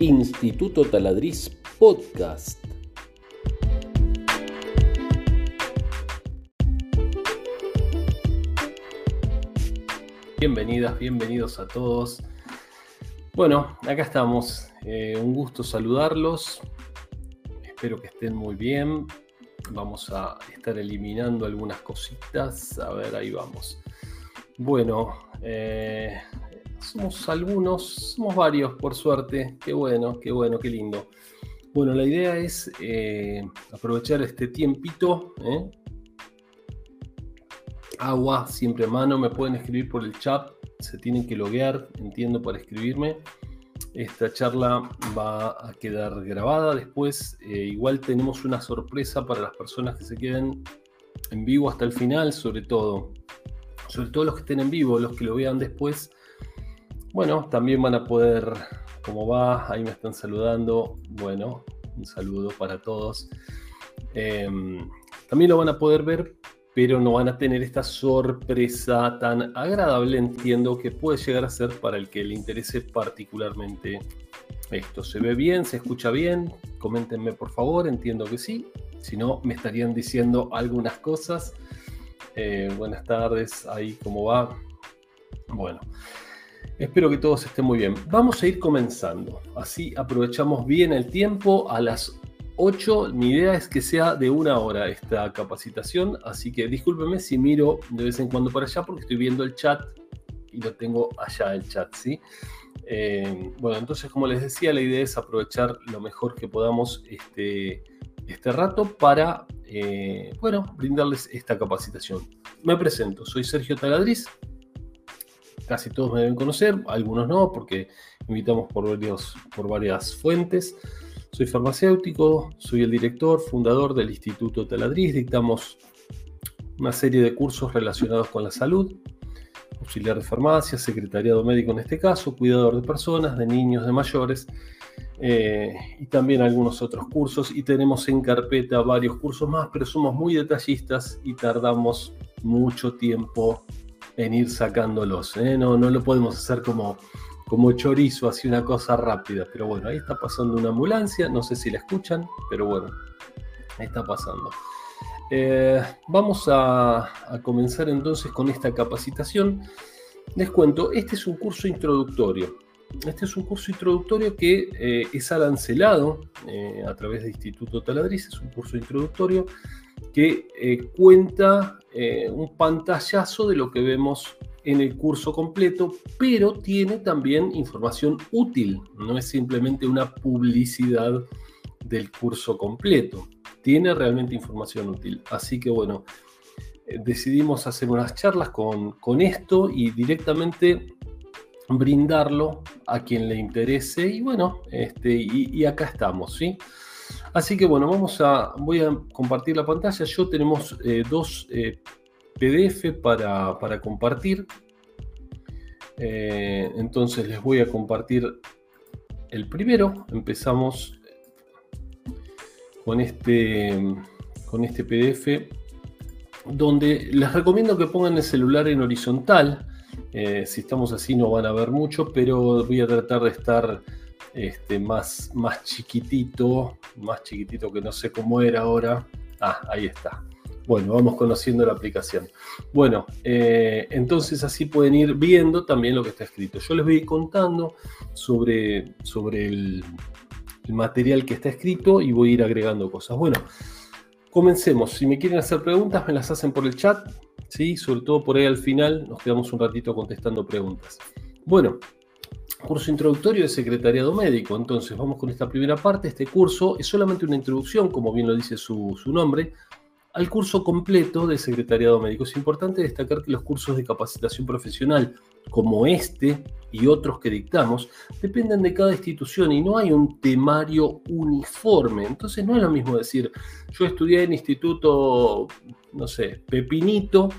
Instituto Taladriz Podcast. Bienvenidas, bienvenidos a todos. Bueno, acá estamos. Eh, un gusto saludarlos. Espero que estén muy bien. Vamos a estar eliminando algunas cositas. A ver, ahí vamos. Bueno, eh, somos algunos, somos varios, por suerte. Qué bueno, qué bueno, qué lindo. Bueno, la idea es eh, aprovechar este tiempito. ¿eh? Agua, siempre a mano. Me pueden escribir por el chat. Se tienen que loguear, entiendo, para escribirme. Esta charla va a quedar grabada después. Eh, igual tenemos una sorpresa para las personas que se queden en vivo hasta el final, sobre todo. Sobre todo los que estén en vivo, los que lo vean después bueno, también van a poder, ¿cómo va? Ahí me están saludando. Bueno, un saludo para todos. Em, también lo van a poder ver, pero no van a tener esta sorpresa tan agradable, entiendo, que puede llegar a ser para el que le interese particularmente esto. ¿Se ve bien? ¿Se escucha bien? Coméntenme por favor, entiendo que sí. Si no, me estarían diciendo algunas cosas. Eh, buenas tardes, ahí cómo va. Bueno, Espero que todos estén muy bien. Vamos a ir comenzando. Así aprovechamos bien el tiempo. A las 8, mi idea es que sea de una hora esta capacitación. Así que discúlpenme si miro de vez en cuando para allá porque estoy viendo el chat y lo tengo allá el chat, ¿sí? Eh, bueno, entonces como les decía, la idea es aprovechar lo mejor que podamos este, este rato para, eh, bueno, brindarles esta capacitación. Me presento, soy Sergio Taladriz, casi todos me deben conocer, algunos no, porque invitamos por, varios, por varias fuentes. Soy farmacéutico, soy el director, fundador del Instituto Taladriz, dictamos una serie de cursos relacionados con la salud, auxiliar de farmacia, secretariado médico en este caso, cuidador de personas, de niños, de mayores, eh, y también algunos otros cursos. Y tenemos en carpeta varios cursos más, pero somos muy detallistas y tardamos mucho tiempo en ir sacándolos. ¿eh? No, no lo podemos hacer como, como chorizo, así una cosa rápida. Pero bueno, ahí está pasando una ambulancia, no sé si la escuchan, pero bueno, ahí está pasando. Eh, vamos a, comenzar entonces con esta capacitación. Les cuento, este es un curso introductorio. Este es un curso introductorio que eh, es arancelado a través de Instituto Taladriz, es un curso introductorio que cuenta eh, un pantallazo de lo que vemos en el curso completo, pero tiene también información útil, no es simplemente una publicidad del curso completo, tiene realmente información útil. Así que bueno, eh, decidimos hacer unas charlas con, con esto y directamente brindarlo a quien le interese y bueno, este, y, acá estamos, ¿sí? Así que bueno, vamos a, voy a compartir la pantalla. Yo tenemos eh, dos eh, PDF para, compartir. Eh, entonces les voy a compartir el primero. Empezamos con este, con este PDF donde les recomiendo que pongan el celular en horizontal. si estamos así no van a ver mucho, pero voy a tratar de estar este, más, más chiquitito, más chiquitito que no sé cómo era ahora. Ah, ahí está. Bueno, vamos conociendo la aplicación. Bueno, eh, entonces así pueden ir viendo también lo que está escrito. Yo les voy contando sobre, sobre el, material que está escrito y voy a ir agregando cosas. Bueno, comencemos. Si me quieren hacer preguntas, me las hacen por el chat. ¿sí? Sobre todo por ahí al final nos quedamos un ratito contestando preguntas. Bueno, curso introductorio de secretariado médico. Entonces, vamos con esta primera parte. Este curso es solamente una introducción, como bien lo dice su, nombre, al curso completo de secretariado médico. Es importante destacar que los cursos de capacitación profesional, como este y otros que dictamos, dependen de cada institución y no hay un temario uniforme. Entonces, no es lo mismo decir, yo estudié en instituto, no sé, Pepinito,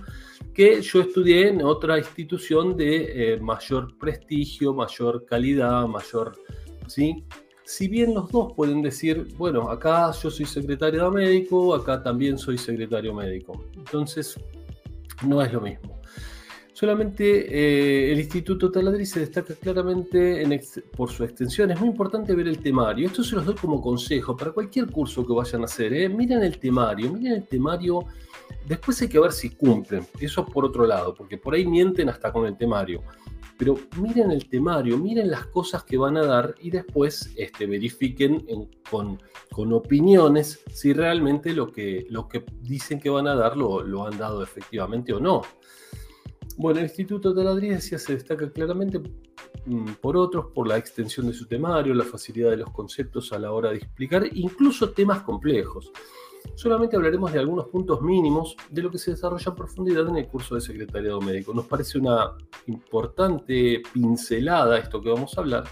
que yo estudié en otra institución de eh, mayor prestigio, mayor calidad, mayor, ¿sí? Si bien los dos pueden decir, bueno, acá yo soy secretario médico, acá también soy secretario médico. Entonces, no es lo mismo. Solamente eh, el Instituto Taladri se destaca claramente por su extensión. Es muy importante ver el temario. Esto se los doy como consejo para cualquier curso que vayan a hacer. ¿eh? Miren el temario, miren el temario. Después hay que ver si cumplen. Eso por otro lado, porque por ahí mienten hasta con el temario. Pero miren el temario, miren las cosas que van a dar y después este, verifiquen con, opiniones si realmente lo que, dicen que van a dar lo, han dado efectivamente o no. Bueno, el Instituto de la se destaca claramente mm, por otros, por la extensión de su temario, la facilidad de los conceptos a la hora de explicar incluso temas complejos. Solamente hablaremos de algunos puntos mínimos de lo que se desarrolla en profundidad en el curso de secretariado médico. Nos parece una importante pincelada esto que vamos a hablar.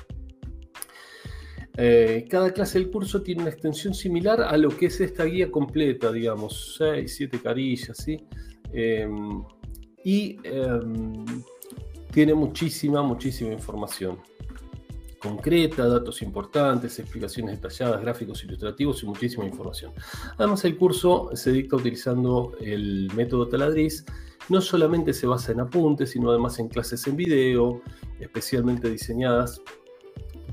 Eh, cada clase del curso tiene una extensión similar a lo que es esta guía completa, digamos, 6, 7 carillas, ¿sí? Em, y em, tiene muchísima, muchísima información concreta, datos importantes, explicaciones detalladas, gráficos ilustrativos y muchísima información. Además, el curso se dicta utilizando el método Taladriz. No solamente se basa en apuntes, sino además en clases en video, especialmente diseñadas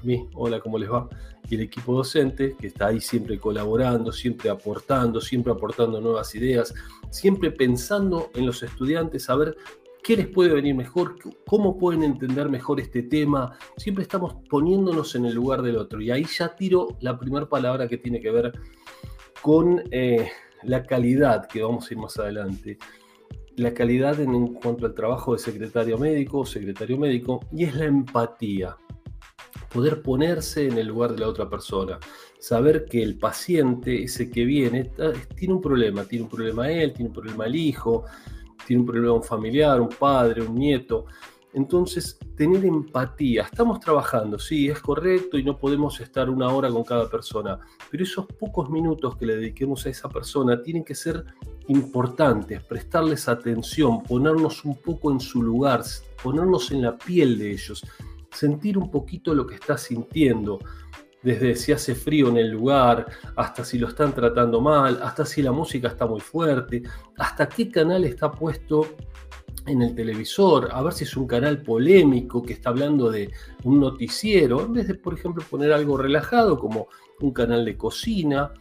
mí, hola, ¿cómo les va? Y el equipo docente, que está ahí siempre colaborando, siempre aportando, siempre aportando nuevas ideas, siempre pensando en los estudiantes, a ver qué les puede venir mejor, cómo pueden entender mejor este tema. Siempre estamos poniéndonos en el lugar del otro. Y ahí ya tiro la primera palabra que tiene que ver con eh, la calidad, que vamos a ir más adelante. La calidad en, cuanto al trabajo de secretario médico o secretario médico, y es la empatía. Poder ponerse en el lugar de la otra persona saber que el paciente, ese que viene, tiene un problema, tiene un problema él, tiene un problema el hijo, tiene un problema un familiar, un padre, un nieto. Entonces, tener empatía. Estamos trabajando, sí, es correcto y no podemos estar una hora con cada persona, pero esos pocos minutos que le dediquemos a esa persona tienen que ser importantes, prestarles atención, ponernos un poco en su lugar, ponernos en la piel de ellos, sentir un poquito lo que está sintiendo, desde si hace frío en el lugar, hasta si lo están tratando mal, hasta si la música está muy fuerte, hasta qué canal está puesto en el televisor, a ver si es un canal polémico que está hablando de un noticiero, en vez de, por ejemplo, poner algo relajado como un canal de cocina,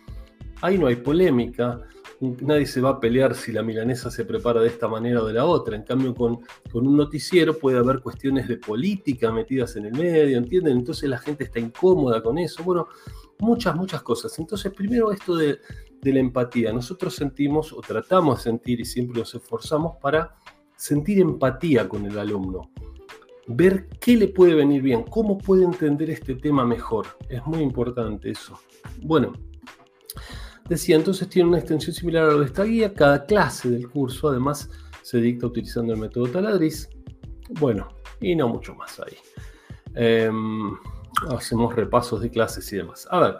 ahí no hay polémica, nadie se va a pelear si la milanesa se prepara de esta manera o de la otra. En cambio, con, con, un noticiero puede haber cuestiones de política metidas en el medio, ¿entienden? Entonces la gente está incómoda con eso. Bueno, muchas, muchas cosas. Entonces, primero esto de, de la empatía. Nosotros sentimos o tratamos de sentir y siempre nos esforzamos para sentir empatía con el alumno. Ver qué le puede venir bien, cómo puede entender este tema mejor. Es muy importante eso. Bueno, Decía, entonces tiene una extensión similar a lo de esta guía. Cada clase del curso, además, se dicta utilizando el método Taladriz. Bueno, y no mucho más ahí. Em, hacemos repasos de clases y demás. A ver,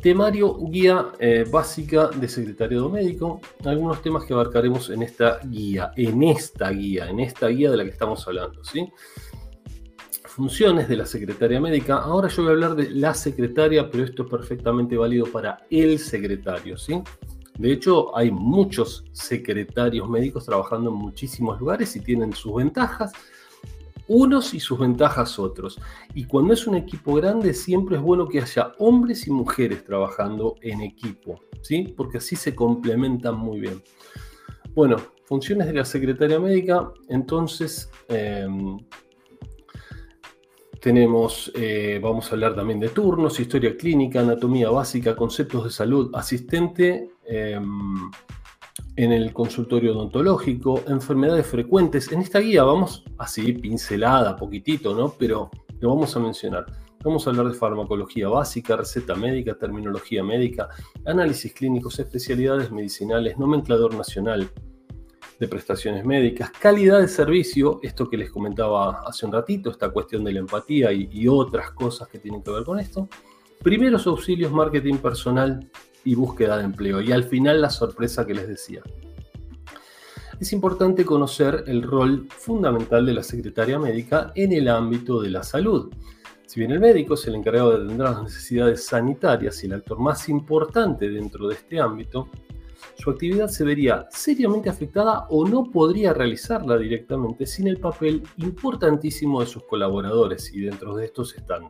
temario, guía eh, básica de secretariado médico. Algunos temas que abarcaremos en esta guía, en esta guía, en esta guía de la que estamos hablando, ¿sí? Funciones de la secretaria médica. Ahora yo voy a hablar de la secretaria, pero esto es perfectamente válido para el secretario, ¿sí? De hecho, hay muchos secretarios médicos trabajando en muchísimos lugares y tienen sus ventajas, unos y sus ventajas otros. Y cuando es un equipo grande, siempre es bueno que haya hombres y mujeres trabajando en equipo, ¿sí? Porque así se complementan muy bien. Bueno, funciones de la secretaria médica, entonces... Em, tenemos, eh, vamos a hablar también de turnos, historia clínica, anatomía básica, conceptos de salud, asistente em, en el consultorio odontológico, enfermedades frecuentes. En esta guía vamos así pincelada, poquitito, ¿no? Pero lo vamos a mencionar. Vamos a hablar de farmacología básica, receta médica, terminología médica, análisis clínicos, especialidades medicinales, nomenclador nacional, de prestaciones médicas, calidad de servicio, esto que les comentaba hace un ratito, esta cuestión de la empatía y, otras cosas que tienen que ver con esto, primeros auxilios, marketing personal y búsqueda de empleo. Y al final la sorpresa que les decía. Es importante conocer el rol fundamental de la secretaria médica en el ámbito de la salud. Si bien el médico es el encargado de atender las necesidades sanitarias y el actor más importante dentro de este ámbito, su actividad se vería seriamente afectada o no podría realizarla directamente sin el papel importantísimo de sus colaboradores y dentro de estos están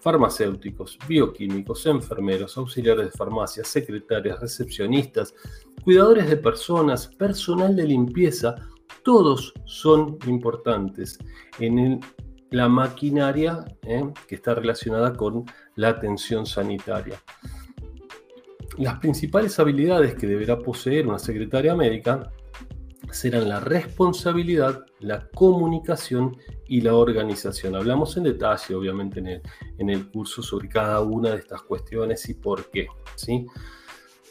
farmacéuticos, bioquímicos, enfermeros, auxiliares de farmacia, secretarias, recepcionistas, cuidadores de personas, personal de limpieza, todos son importantes en la maquinaria ¿eh? que está relacionada con la atención sanitaria. Las principales habilidades que deberá poseer una secretaria médica serán la responsabilidad, la comunicación y la organización. Hablamos en detalle, obviamente, en el, en el curso sobre cada una de estas cuestiones y por qué. ¿sí?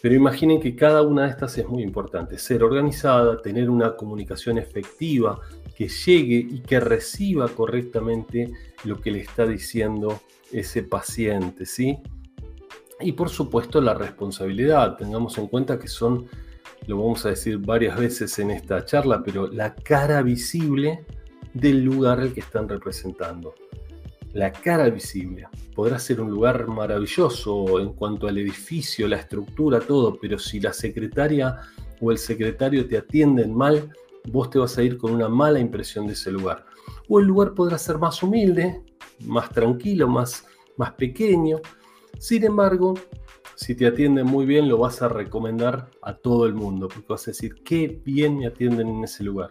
Pero imaginen que cada una de estas es muy importante. Ser organizada, tener una comunicación efectiva, que llegue y que reciba correctamente lo que le está diciendo ese paciente, ¿sí? Y por supuesto la responsabilidad. Tengamos en cuenta que son lo vamos a decir varias veces en esta charla, pero la cara visible del lugar al que están representando. La cara visible. Podrá ser un lugar maravilloso en cuanto al edificio, la estructura, todo, pero si la secretaria o el secretario te atienden mal, vos te vas a ir con una mala impresión de ese lugar. O el lugar podrá ser más humilde, más tranquilo, más, más pequeño. Sin embargo, si te atienden muy bien, lo vas a recomendar a todo el mundo, porque vas a decir, qué bien me atienden en ese lugar.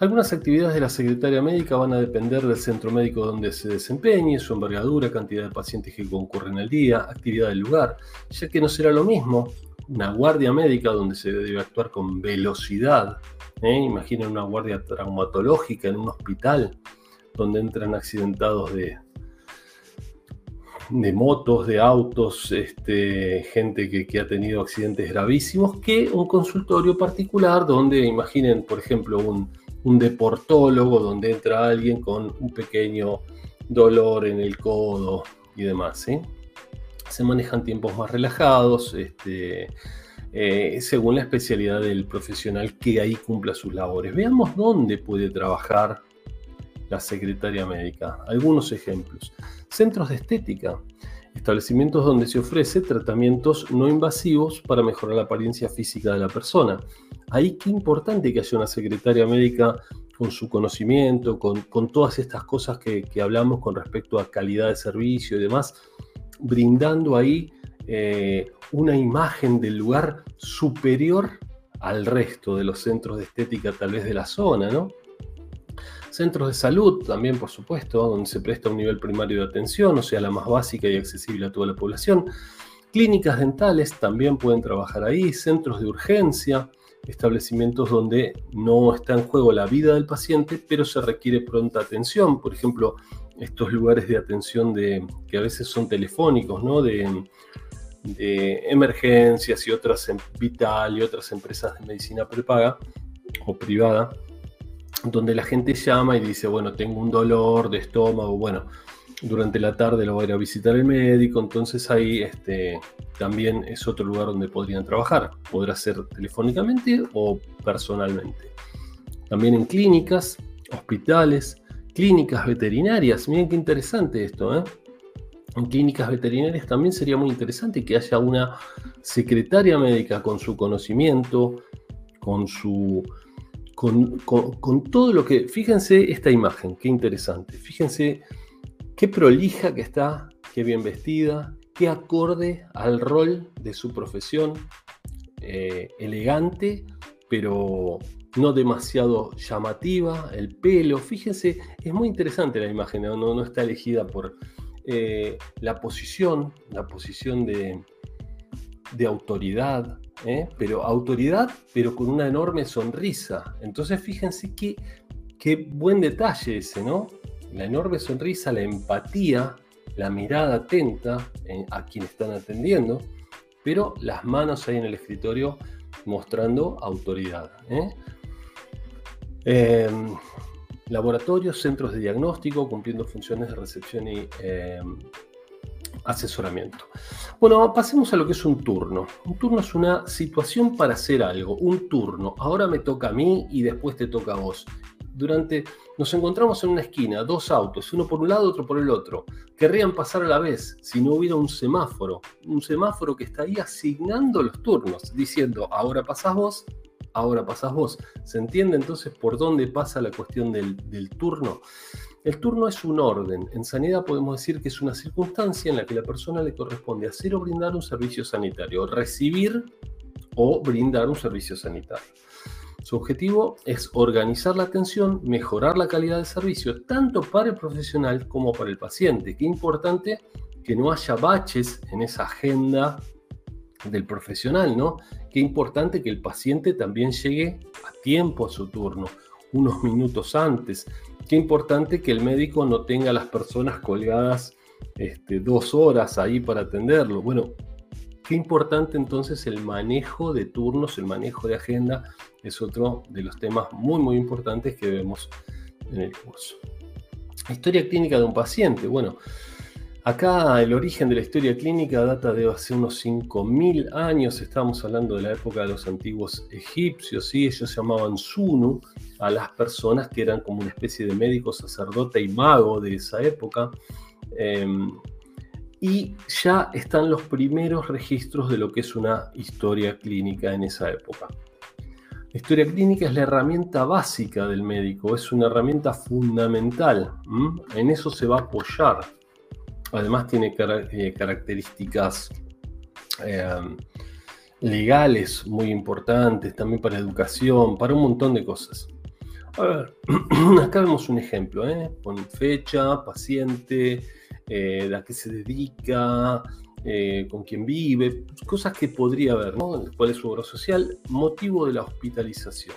Algunas actividades de la secretaria médica van a depender del centro médico donde se desempeñe, su envergadura, cantidad de pacientes que concurren al día, actividad del lugar, ya que no será lo mismo una guardia médica donde se debe actuar con velocidad. ¿eh? Imaginen una guardia traumatológica en un hospital donde entran accidentados de, de motos, de autos, este, gente que, ha tenido accidentes gravísimos, que un consultorio particular donde imaginen, por ejemplo, un, deportólogo donde entra alguien con un pequeño dolor en el codo y demás. Se manejan tiempos más relajados, este, eh, según la especialidad del profesional que ahí cumpla sus labores. Veamos dónde puede trabajar la secretaria médica. Algunos ejemplos. Centros de estética. Establecimientos donde se ofrece tratamientos no invasivos para mejorar la apariencia física de la persona. Ahí qué importante que haya una secretaria médica con su conocimiento, con, todas estas cosas que, hablamos con respecto a calidad de servicio y demás, brindando ahí eh, una imagen del lugar superior al resto de los centros de estética tal vez de la zona, ¿no? Centros de salud también, por supuesto, donde se presta un nivel primario de atención, o sea, la más básica y accesible a toda la población. Clínicas dentales también pueden trabajar ahí, centros de urgencia, establecimientos donde no está en juego la vida del paciente, pero se requiere pronta atención. Por ejemplo, estos lugares de atención de, que a veces son telefónicos, ¿no? De, de emergencias y otras vital y otras empresas de medicina prepaga o privada donde la gente llama y dice, bueno, tengo un dolor de estómago, bueno, durante la tarde lo voy a ir a visitar el médico, entonces ahí este, también es otro lugar donde podrían trabajar. Podrá ser telefónicamente o personalmente. También en clínicas, hospitales, clínicas veterinarias. Miren qué interesante esto, ¿eh? En clínicas veterinarias también sería muy interesante que haya una secretaria médica con su conocimiento, con su con, todo lo que... Fíjense esta imagen, qué interesante. Fíjense qué prolija que está, qué bien vestida, qué acorde al rol de su profesión, eh, elegante, pero no demasiado llamativa, el pelo, fíjense, es muy interesante la imagen, no, está elegida por eh, la posición, la posición de autoridad, ¿eh? pero autoridad, pero con una enorme sonrisa. Entonces fíjense qué, qué buen detalle ese, ¿no? La enorme sonrisa, la empatía, la mirada atenta a quien están atendiendo, pero las manos ahí en el escritorio mostrando autoridad. ¿eh? Em, laboratorios, centros de diagnóstico, cumpliendo funciones de recepción y em, asesoramiento. Bueno, pasemos a lo que es un turno. Un turno es una situación para hacer algo, un turno. Ahora me toca a mí y después te toca a vos. durante, nos encontramos en una esquina, dos autos, uno por un lado, otro por el otro. Querrían pasar a la vez si no hubiera un semáforo, un semáforo que está ahí asignando los turnos, diciendo, ahora pasás vos, ahora pasás vos. ¿Se entiende entonces por dónde pasa la cuestión del, del turno? El turno es un orden. En sanidad podemos decir que es una circunstancia en la que la persona le corresponde hacer o brindar un servicio sanitario, recibir o brindar un servicio sanitario. Su objetivo es organizar la atención, mejorar la calidad del servicio, tanto para el profesional como para el paciente. Qué importante que no haya baches en esa agenda del profesional, ¿no? Qué importante que el paciente también llegue a tiempo a su turno, unos minutos antes. Qué importante que el médico no tenga a las personas colgadas este, dos horas ahí para atenderlo. Bueno, Qué importante entonces el manejo de turnos, el manejo de agenda, es otro de los temas muy, muy importantes que vemos en el curso. Historia clínica de un paciente. Bueno, acá el origen de la historia clínica data de hace unos 5.000 años. Estamos hablando de la época de los antiguos egipcios. y Ellos llamaban Sunu a las personas que eran como una especie de médico, sacerdote y mago de esa época. Em, y ya están los primeros registros de lo que es una historia clínica en esa época. La historia clínica es la herramienta básica del médico, es una herramienta fundamental. En eso se va a apoyar. Además tiene eh, características em, legales muy importantes, también para educación, para un montón de cosas. A ver, acá vemos un ejemplo, ¿eh? Pon fecha, paciente, eh, a qué se dedica, eh, con quién vive, cosas que podría haber, ¿no? ¿Cuál es su obra social? Motivo de la hospitalización.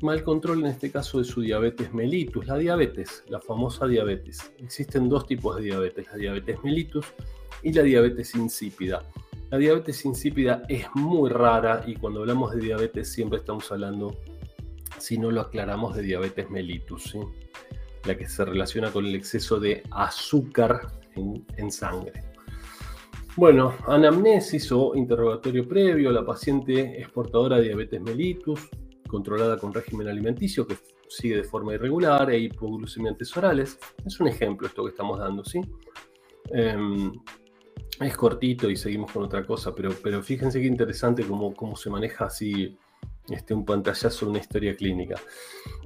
Mal control en este caso de su diabetes mellitus. La diabetes, la famosa diabetes. Existen dos tipos de diabetes, la diabetes mellitus y la diabetes insípida. La diabetes insípida es muy rara y cuando hablamos de diabetes siempre estamos hablando, si no lo aclaramos, de diabetes mellitus. la que se relaciona con el exceso de azúcar en, sangre. Bueno, anamnesis o interrogatorio previo, la paciente es portadora de diabetes mellitus, controlada con régimen alimenticio que sigue de forma irregular e hipoglucemiantes orales. Es un ejemplo esto que estamos dando, ¿sí? Em, es cortito y seguimos con otra cosa, pero, pero fíjense qué interesante cómo, cómo se maneja así este, un pantallazo de una historia clínica.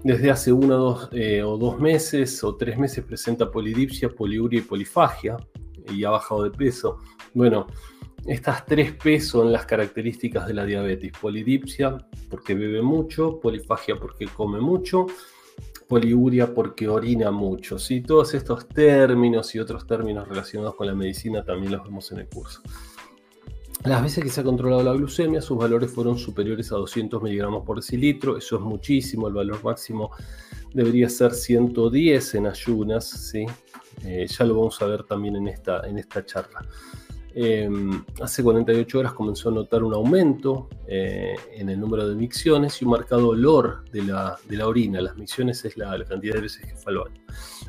Desde hace uno dos, eh, o dos meses o tres meses presenta polidipsia, poliuria y polifagia y ha bajado de peso. Bueno, estas tres P son las características de la diabetes. Polidipsia porque bebe mucho, polifagia porque come mucho, poliuria porque orina mucho. ¿sí? Todos estos términos y otros términos relacionados con la medicina también los vemos en el curso. Las veces que se ha controlado la glucemia, sus valores fueron superiores a 200 miligramos por decilitro. Eso es muchísimo. El valor máximo debería ser 110 en ayunas. ¿sí? Eh, ya lo vamos a ver también en esta, en esta charla. Em, hace 48 horas comenzó a notar un aumento eh, en el número de micciones y un marcado olor de la, de la orina. Las micciones es la, cantidad de veces que fue al.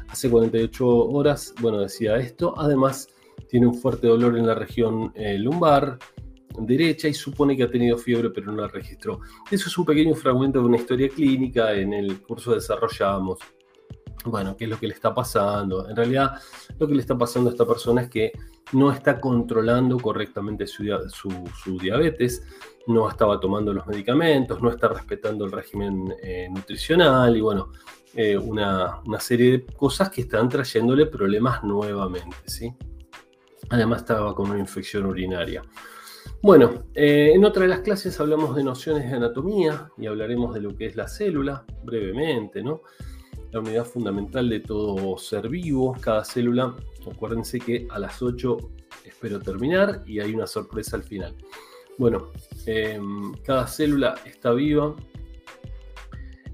Hace 48 horas, bueno, decía esto. Además, tiene un fuerte dolor en la región eh, lumbar derecha y supone que ha tenido fiebre pero no la registró. Eso es un pequeño fragmento de una historia clínica, en el curso desarrollamos, bueno, qué es lo que le está pasando. En realidad lo que le está pasando a esta persona es que no está controlando correctamente su, diabetes, no estaba tomando los medicamentos, no está respetando el régimen eh, nutricional y bueno, eh, una, una, serie de cosas que están trayéndole problemas nuevamente, ¿sí? Además estaba con una infección urinaria. Bueno, eh, en otra de las clases hablamos de nociones de anatomía y hablaremos de lo que es la célula, brevemente, ¿no? La unidad fundamental de todo ser vivo, cada célula. Acuérdense que a las 8 espero terminar y hay una sorpresa al final. Bueno, em, cada célula está viva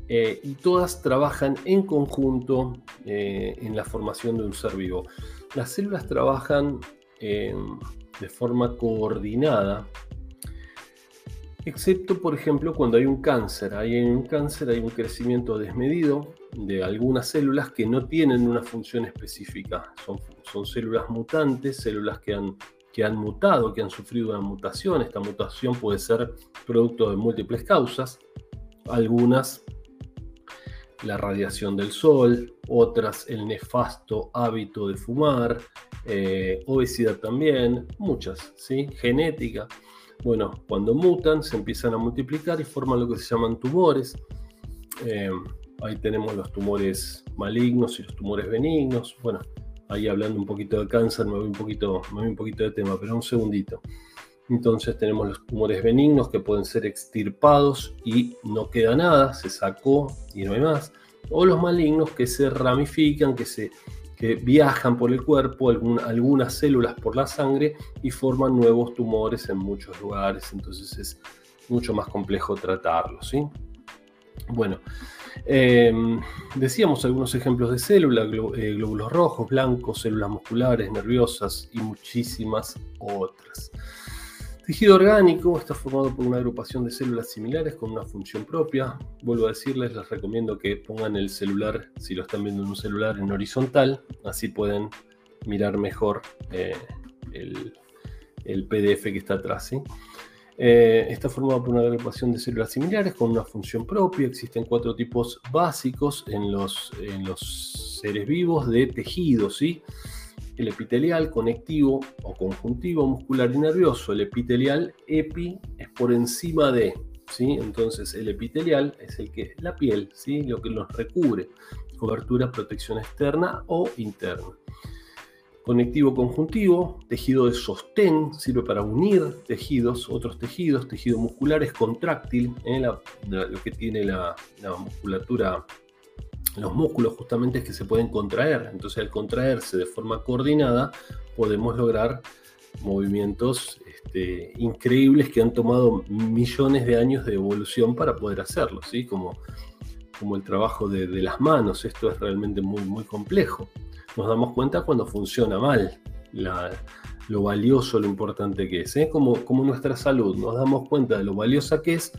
eh, y todas trabajan en conjunto eh, en la formación de un ser vivo. Las células trabajan de forma coordinada, excepto por ejemplo cuando hay un cáncer. En un cáncer hay un crecimiento desmedido de algunas células que no tienen una función específica. Son, son células mutantes, células que han, que han mutado, que han sufrido una mutación. Esta mutación puede ser producto de múltiples causas. Algunas la radiación del sol, otras el nefasto hábito de fumar, eh, obesidad también, muchas, ¿sí? genética. Bueno, cuando mutan se empiezan a multiplicar y forman lo que se llaman tumores. Eh, ahí tenemos los tumores malignos y los tumores benignos. Bueno, ahí hablando un poquito de cáncer, me voy un poquito, me voy un poquito de tema, pero un segundito. Entonces tenemos los tumores benignos que pueden ser extirpados y no queda nada, se sacó y no hay más. O los malignos que se ramifican, que, se, que viajan por el cuerpo, algunas células por la sangre y forman nuevos tumores en muchos lugares. Entonces es mucho más complejo tratarlos. ¿sí? Bueno, em, decíamos algunos ejemplos de células, eh, glóbulos rojos, blancos, células musculares, nerviosas y muchísimas otras. Tejido orgánico está formado por una agrupación de células similares con una función propia. Vuelvo a decirles, les recomiendo que pongan el celular, si lo están viendo en un celular, en horizontal, así pueden mirar mejor eh, el, PDF que está atrás. Eh, está formado por una agrupación de células similares con una función propia. Existen cuatro tipos básicos en los, en los seres vivos de tejidos. ¿sí? El epitelial, conectivo o conjuntivo, muscular y nervioso. El epitelial, epi, es por encima de, ¿sí? Entonces el epitelial es el que, la piel, ¿sí? Lo que nos recubre, cobertura, protección externa o interna. Conectivo conjuntivo, tejido de sostén, sirve para unir tejidos, otros tejidos, tejido muscular es contráctil, ¿eh? lo que tiene la, la musculatura los músculos justamente es que se pueden contraer. Entonces al contraerse de forma coordinada podemos lograr movimientos este, increíbles que han tomado millones de años de evolución para poder hacerlo, ¿sí? como, como el trabajo de, las manos. Esto es realmente muy, muy complejo. Nos damos cuenta cuando funciona mal, lo valioso, lo importante que es. ¿eh? Como, como nuestra salud, nos damos cuenta de lo valiosa que es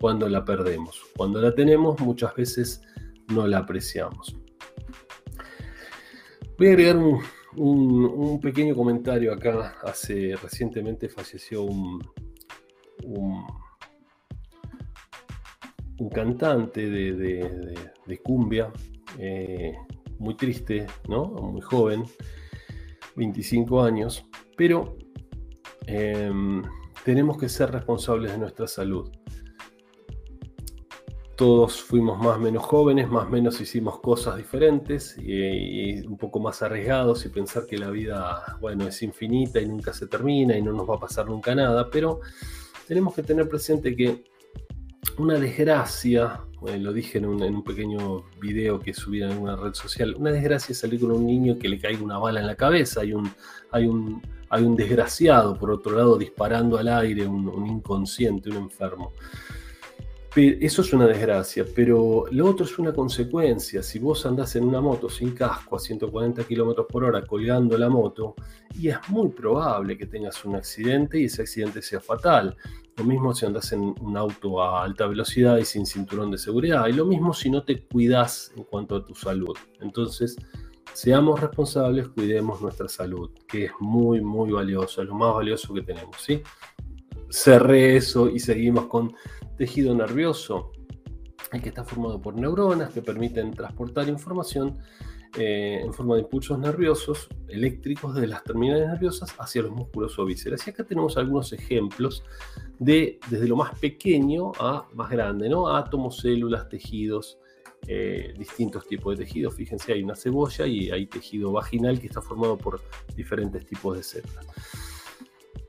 cuando la perdemos. Cuando la tenemos muchas veces no la apreciamos. Voy a agregar un, pequeño comentario acá. Hace recientemente falleció un, un, cantante de, cumbia, eh, muy triste, ¿no? Muy joven, 25 años, pero em, tenemos que ser responsables de nuestra salud todos fuimos más o menos jóvenes, más o menos hicimos cosas diferentes y, un poco más arriesgados y pensar que la vida, bueno, es infinita y nunca se termina y no nos va a pasar nunca nada, pero tenemos que tener presente que una desgracia, lo dije en un, pequeño video que subí en una red social, una desgracia es salir con un niño que le caiga una bala en la cabeza, hay un, hay un, hay un desgraciado por otro lado disparando al aire, un inconsciente, un enfermo. Eso es una desgracia, pero lo otro es una consecuencia. Si vos andás en una moto sin casco a 140 km por hora colgando la moto, y es muy probable que tengas un accidente y ese accidente sea fatal. Lo mismo si andás en un auto a alta velocidad y sin cinturón de seguridad. Y lo mismo si no te cuidas en cuanto a tu salud. Entonces, seamos responsables, cuidemos nuestra salud, que es muy, muy valiosa, lo más valioso que tenemos. ¿sí? Cerré eso y seguimos con tejido nervioso, el que está formado por neuronas que permiten transportar información eh, en forma de impulsos nerviosos eléctricos de las terminales nerviosas hacia los músculos o vísceras. Y acá tenemos algunos ejemplos de desde lo más pequeño a más grande, ¿no? Átomos, células, tejidos, eh, distintos tipos de tejidos. Fíjense, hay una cebolla y hay tejido vaginal que está formado por diferentes tipos de células.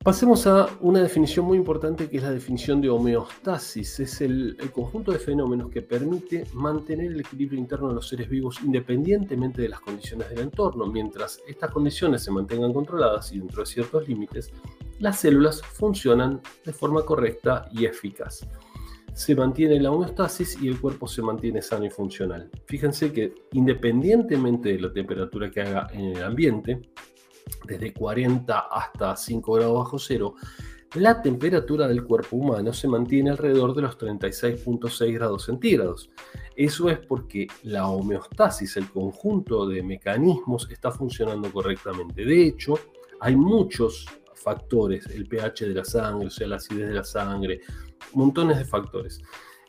Pasemos a una definición muy importante que es la definición de homeostasis. Es el, conjunto de fenómenos que permite mantener el equilibrio interno de los seres vivos independientemente de las condiciones del entorno. Mientras estas condiciones se mantengan controladas y dentro de ciertos límites, las células funcionan de forma correcta y eficaz. Se mantiene la homeostasis y el cuerpo se mantiene sano y funcional. Fíjense que independientemente de la temperatura que haga en el ambiente, desde 40 hasta 5 grados bajo cero, la temperatura del cuerpo humano se mantiene alrededor de los 36.6 grados centígrados. Eso es porque la homeostasis, el conjunto de mecanismos, está funcionando correctamente. De hecho, hay muchos factores, el pH de la sangre, o sea, la acidez de la sangre, montones de factores.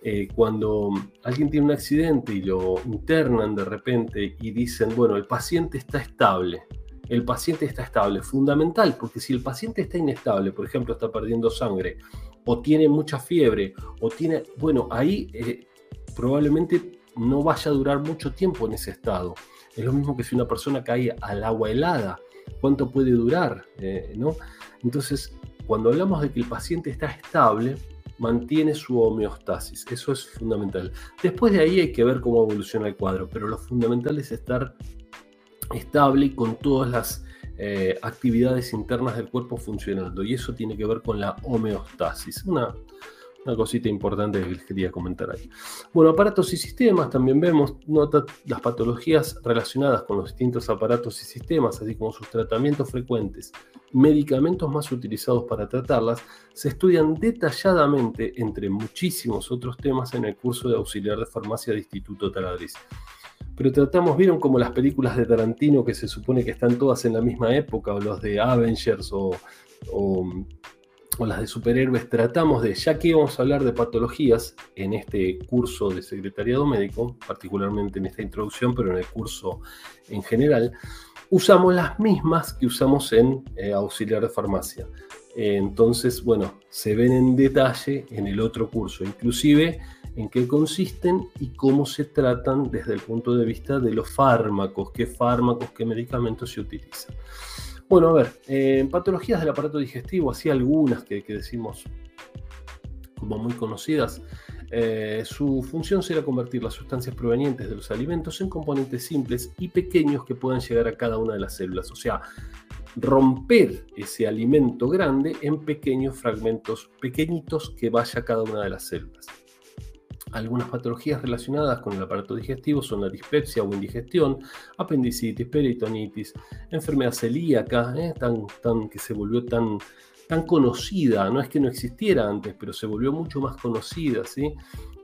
eh, cuando alguien tiene un accidente y lo internan de repente y dicen, bueno, el paciente está estable, el paciente está estable, fundamental, porque si el paciente está inestable, por ejemplo, está perdiendo sangre, o tiene mucha fiebre, o tiene, bueno, ahí eh, probablemente no vaya a durar mucho tiempo en ese estado. Es lo mismo que si una persona cae al agua helada, ¿cuánto puede durar? Eh, ¿no? Entonces, cuando hablamos de que el paciente está estable, mantiene su homeostasis. Eso es fundamental. Después de ahí hay que ver cómo evoluciona el cuadro, pero lo fundamental es estar estable y con todas las eh, actividades internas del cuerpo funcionando. Y eso tiene que ver con la homeostasis. Una, una cosita importante que les quería comentar ahí. Bueno, aparatos y sistemas, también vemos, nota las patologías relacionadas con los distintos aparatos y sistemas, así como sus tratamientos frecuentes, medicamentos más utilizados para tratarlas, se estudian detalladamente entre muchísimos otros temas en el curso de auxiliar de farmacia de Instituto Taladriz. Pero tratamos, vieron como las películas de Tarantino que se supone que están todas en la misma época, o los de Avengers o o las de superhéroes, tratamos de, ya que vamos a hablar de patologías en este curso de secretariado médico, particularmente en esta introducción, pero en el curso en general, usamos las mismas que usamos en eh, auxiliar de farmacia. Entonces, bueno, se ven en detalle en el otro curso, inclusive en qué consisten y cómo se tratan desde el punto de vista de los fármacos, qué fármacos, qué medicamentos se utilizan. Bueno, a ver, en patologías del aparato digestivo, así algunas que, decimos como muy conocidas, eh, su función será convertir las sustancias provenientes de los alimentos en componentes simples y pequeños que puedan llegar a cada una de las células. O sea, romper ese alimento grande en pequeños fragmentos pequeñitos que vaya a cada una de las células. Algunas patologías relacionadas con el aparato digestivo son la dispepsia o indigestión, apendicitis, peritonitis, enfermedad celíaca, ¿eh? tan, tan, que se volvió tan, tan conocida, no es que no existiera antes, pero se volvió mucho más conocida, ¿sí?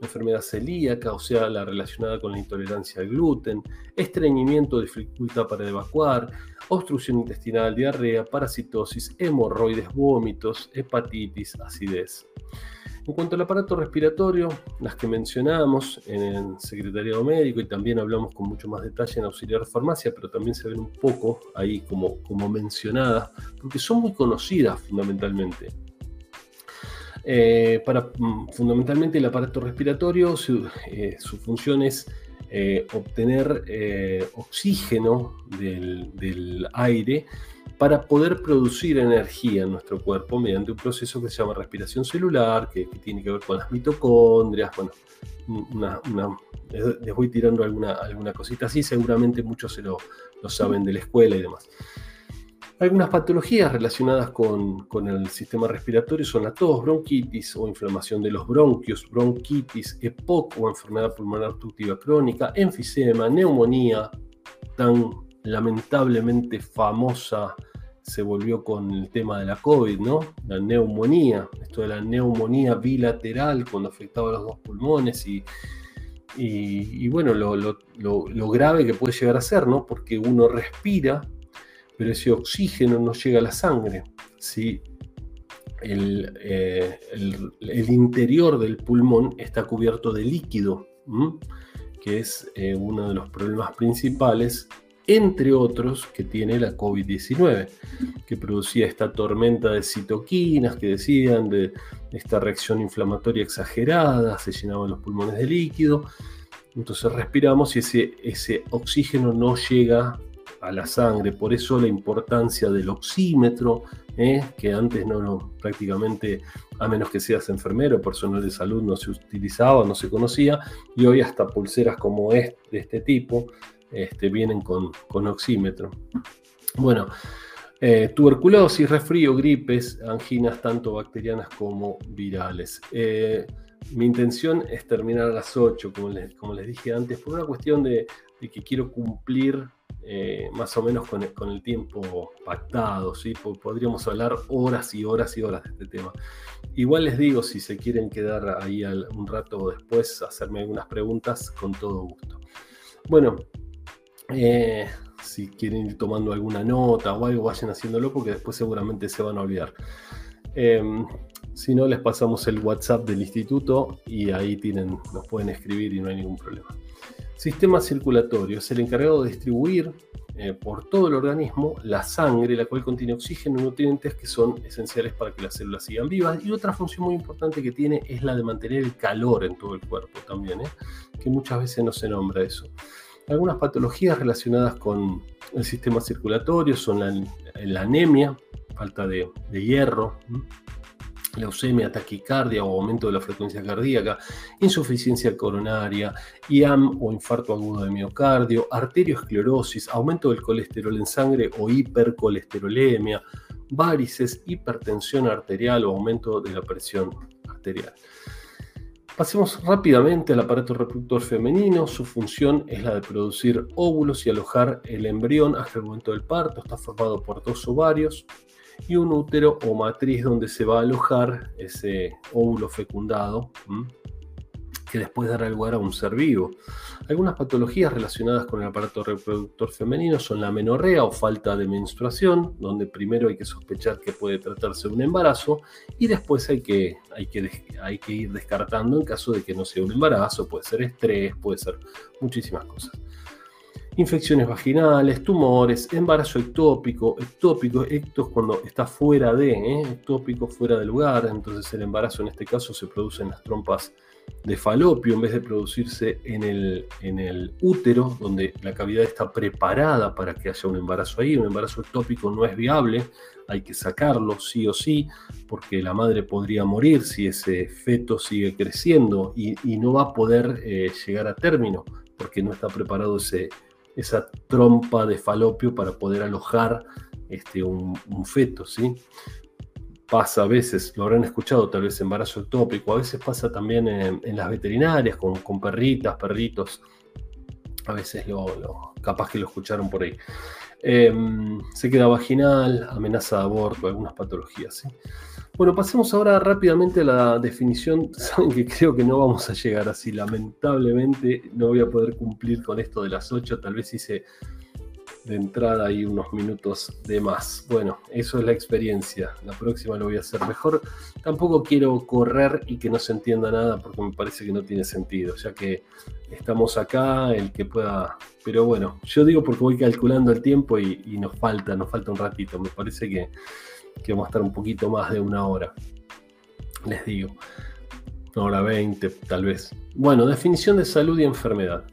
enfermedad celíaca, o sea, la relacionada con la intolerancia al gluten, estreñimiento, dificultad para evacuar, obstrucción intestinal, diarrea, parasitosis, hemorroides, vómitos, hepatitis, acidez. En cuanto al aparato respiratorio, las que mencionamos en el secretariado médico y también hablamos con mucho más detalle en auxiliar farmacia, pero también se ven un poco ahí como, como mencionadas, porque son muy conocidas fundamentalmente. Eh, para, mm, fundamentalmente el aparato respiratorio, su, eh, función es eh, obtener oxígeno del, del aire para poder producir energía en nuestro cuerpo mediante un proceso que se llama respiración celular, que, tiene que ver con las mitocondrias. Bueno, les voy tirando alguna, alguna cosita así, seguramente muchos se lo, saben de la escuela y demás. Algunas patologías relacionadas con, con, el sistema respiratorio son la tos, bronquitis o inflamación de los bronquios, bronquitis, EPOC o enfermedad pulmonar obstructiva crónica, enfisema, neumonía, tan lamentablemente famosa se volvió con el tema de la COVID, ¿no? La neumonía, esto de la neumonía bilateral cuando afectaba los dos pulmones y, y, bueno, lo, grave que puede llegar a ser, ¿no? Porque uno respira, pero ese oxígeno no llega a la sangre. El, eh, interior del pulmón está cubierto de líquido, que es eh, uno de los problemas principales entre otros que tiene la COVID-19, que producía esta tormenta de citoquinas que decían de esta reacción inflamatoria exagerada, se llenaban los pulmones de líquido, entonces respiramos y ese, oxígeno no llega a la sangre, por eso la importancia del oxímetro, ¿eh? que antes no, prácticamente, a menos que seas enfermero personal de salud, no se utilizaba, no se conocía, y hoy hasta pulseras como este, de este tipo, este, vienen con, oxímetro. Bueno, eh, tuberculosis, resfrío, gripes, anginas tanto bacterianas como virales. Eh, mi intención es terminar a las 8, como les, como les dije antes, por una cuestión de, que quiero cumplir eh, más o menos con el, tiempo pactado, ¿sí? podríamos hablar horas y horas y horas de este tema. Igual les digo, si se quieren quedar ahí un rato después, hacerme algunas preguntas, con todo gusto. Bueno, eh, si quieren ir tomando alguna nota o algo, vayan haciéndolo porque después seguramente se van a olvidar. Em, Si no, les pasamos el WhatsApp del instituto y ahí tienen, nos pueden escribir y no hay ningún problema. Sistema circulatorio es el encargado de distribuir eh, por todo el organismo la sangre, la cual contiene oxígeno y nutrientes que son esenciales para que las células sigan vivas. Y otra función muy importante que tiene es la de mantener el calor en todo el cuerpo también, ¿eh? que muchas veces no se nombra eso. Algunas patologías relacionadas con el sistema circulatorio son la, anemia, falta de, hierro leucemia, taquicardia o aumento de la frecuencia cardíaca, insuficiencia coronaria, IAM o infarto agudo de miocardio, arteriosclerosis, aumento del colesterol en sangre o hipercolesterolemia, varices, hipertensión arterial o aumento de la presión arterial. Pasemos rápidamente al aparato reproductor femenino. Su función es la de producir óvulos y alojar el embrión hasta el momento del parto. Está formado por dos ovarios, y un útero o matriz donde se va a alojar ese óvulo fecundado que después dará lugar a un ser vivo. Algunas patologías relacionadas con el aparato reproductor femenino son la menorrea o falta de menstruación, donde primero hay que sospechar que puede tratarse de un embarazo y después hay que, hay que, hay que ir descartando en caso de que no sea un embarazo, puede ser estrés, puede ser muchísimas cosas infecciones vaginales, tumores, embarazo ectópico, ectópico, ectos cuando está fuera de, ¿eh? ectópico fuera de lugar, entonces el embarazo en este caso se produce en las trompas de falopio en vez de producirse en el, en el útero, donde la cavidad está preparada para que haya un embarazo ahí. Un embarazo ectópico no es viable, hay que sacarlo sí o sí, porque la madre podría morir si ese feto sigue creciendo y, no va a poder eh, llegar a término, porque no está preparado ese, esa trompa de falopio para poder alojar este, un, feto, ¿sí? Pasa a veces, lo habrán escuchado tal vez embarazo ectópico, a veces pasa también en, las veterinarias con, con, perritas, perritos, a veces lo, capaz que lo escucharon por ahí. Em, se queda vaginal, amenaza de aborto, algunas patologías. ¿sí? Bueno, pasemos ahora rápidamente a la definición. Saben que creo que no vamos a llegar así. Lamentablemente no voy a poder cumplir con esto de las 8. Tal vez hice de entrada ahí unos minutos de más. Bueno, eso es la experiencia. La próxima lo voy a hacer mejor. Tampoco quiero correr y que no se entienda nada porque me parece que no tiene sentido, ya que estamos acá, el que pueda... Pero bueno, yo digo porque voy calculando el tiempo y, nos falta, nos falta un ratito. Me parece que que vamos a estar un poquito más de una hora. Les digo, una hora veinte tal vez. Bueno, definición de salud y enfermedad.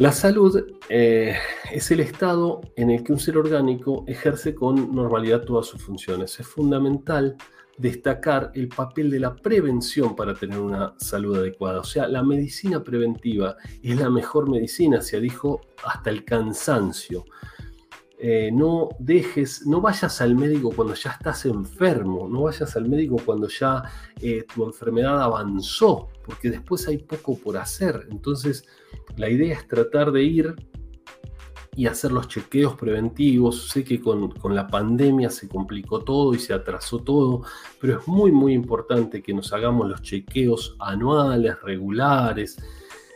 La salud eh, es el estado en el que un ser orgánico ejerce con normalidad todas sus funciones. Es fundamental destacar el papel de la prevención para tener una salud adecuada. O sea, la medicina preventiva es la mejor medicina, se dijo hasta el cansancio. Eh, no dejes, no vayas al médico cuando ya estás enfermo, no vayas al médico cuando ya eh, tu enfermedad avanzó, porque después hay poco por hacer. Entonces, la idea es tratar de ir y hacer los chequeos preventivos. Sé que con, con la pandemia se complicó todo y se atrasó todo, pero es muy, muy importante que nos hagamos los chequeos anuales, regulares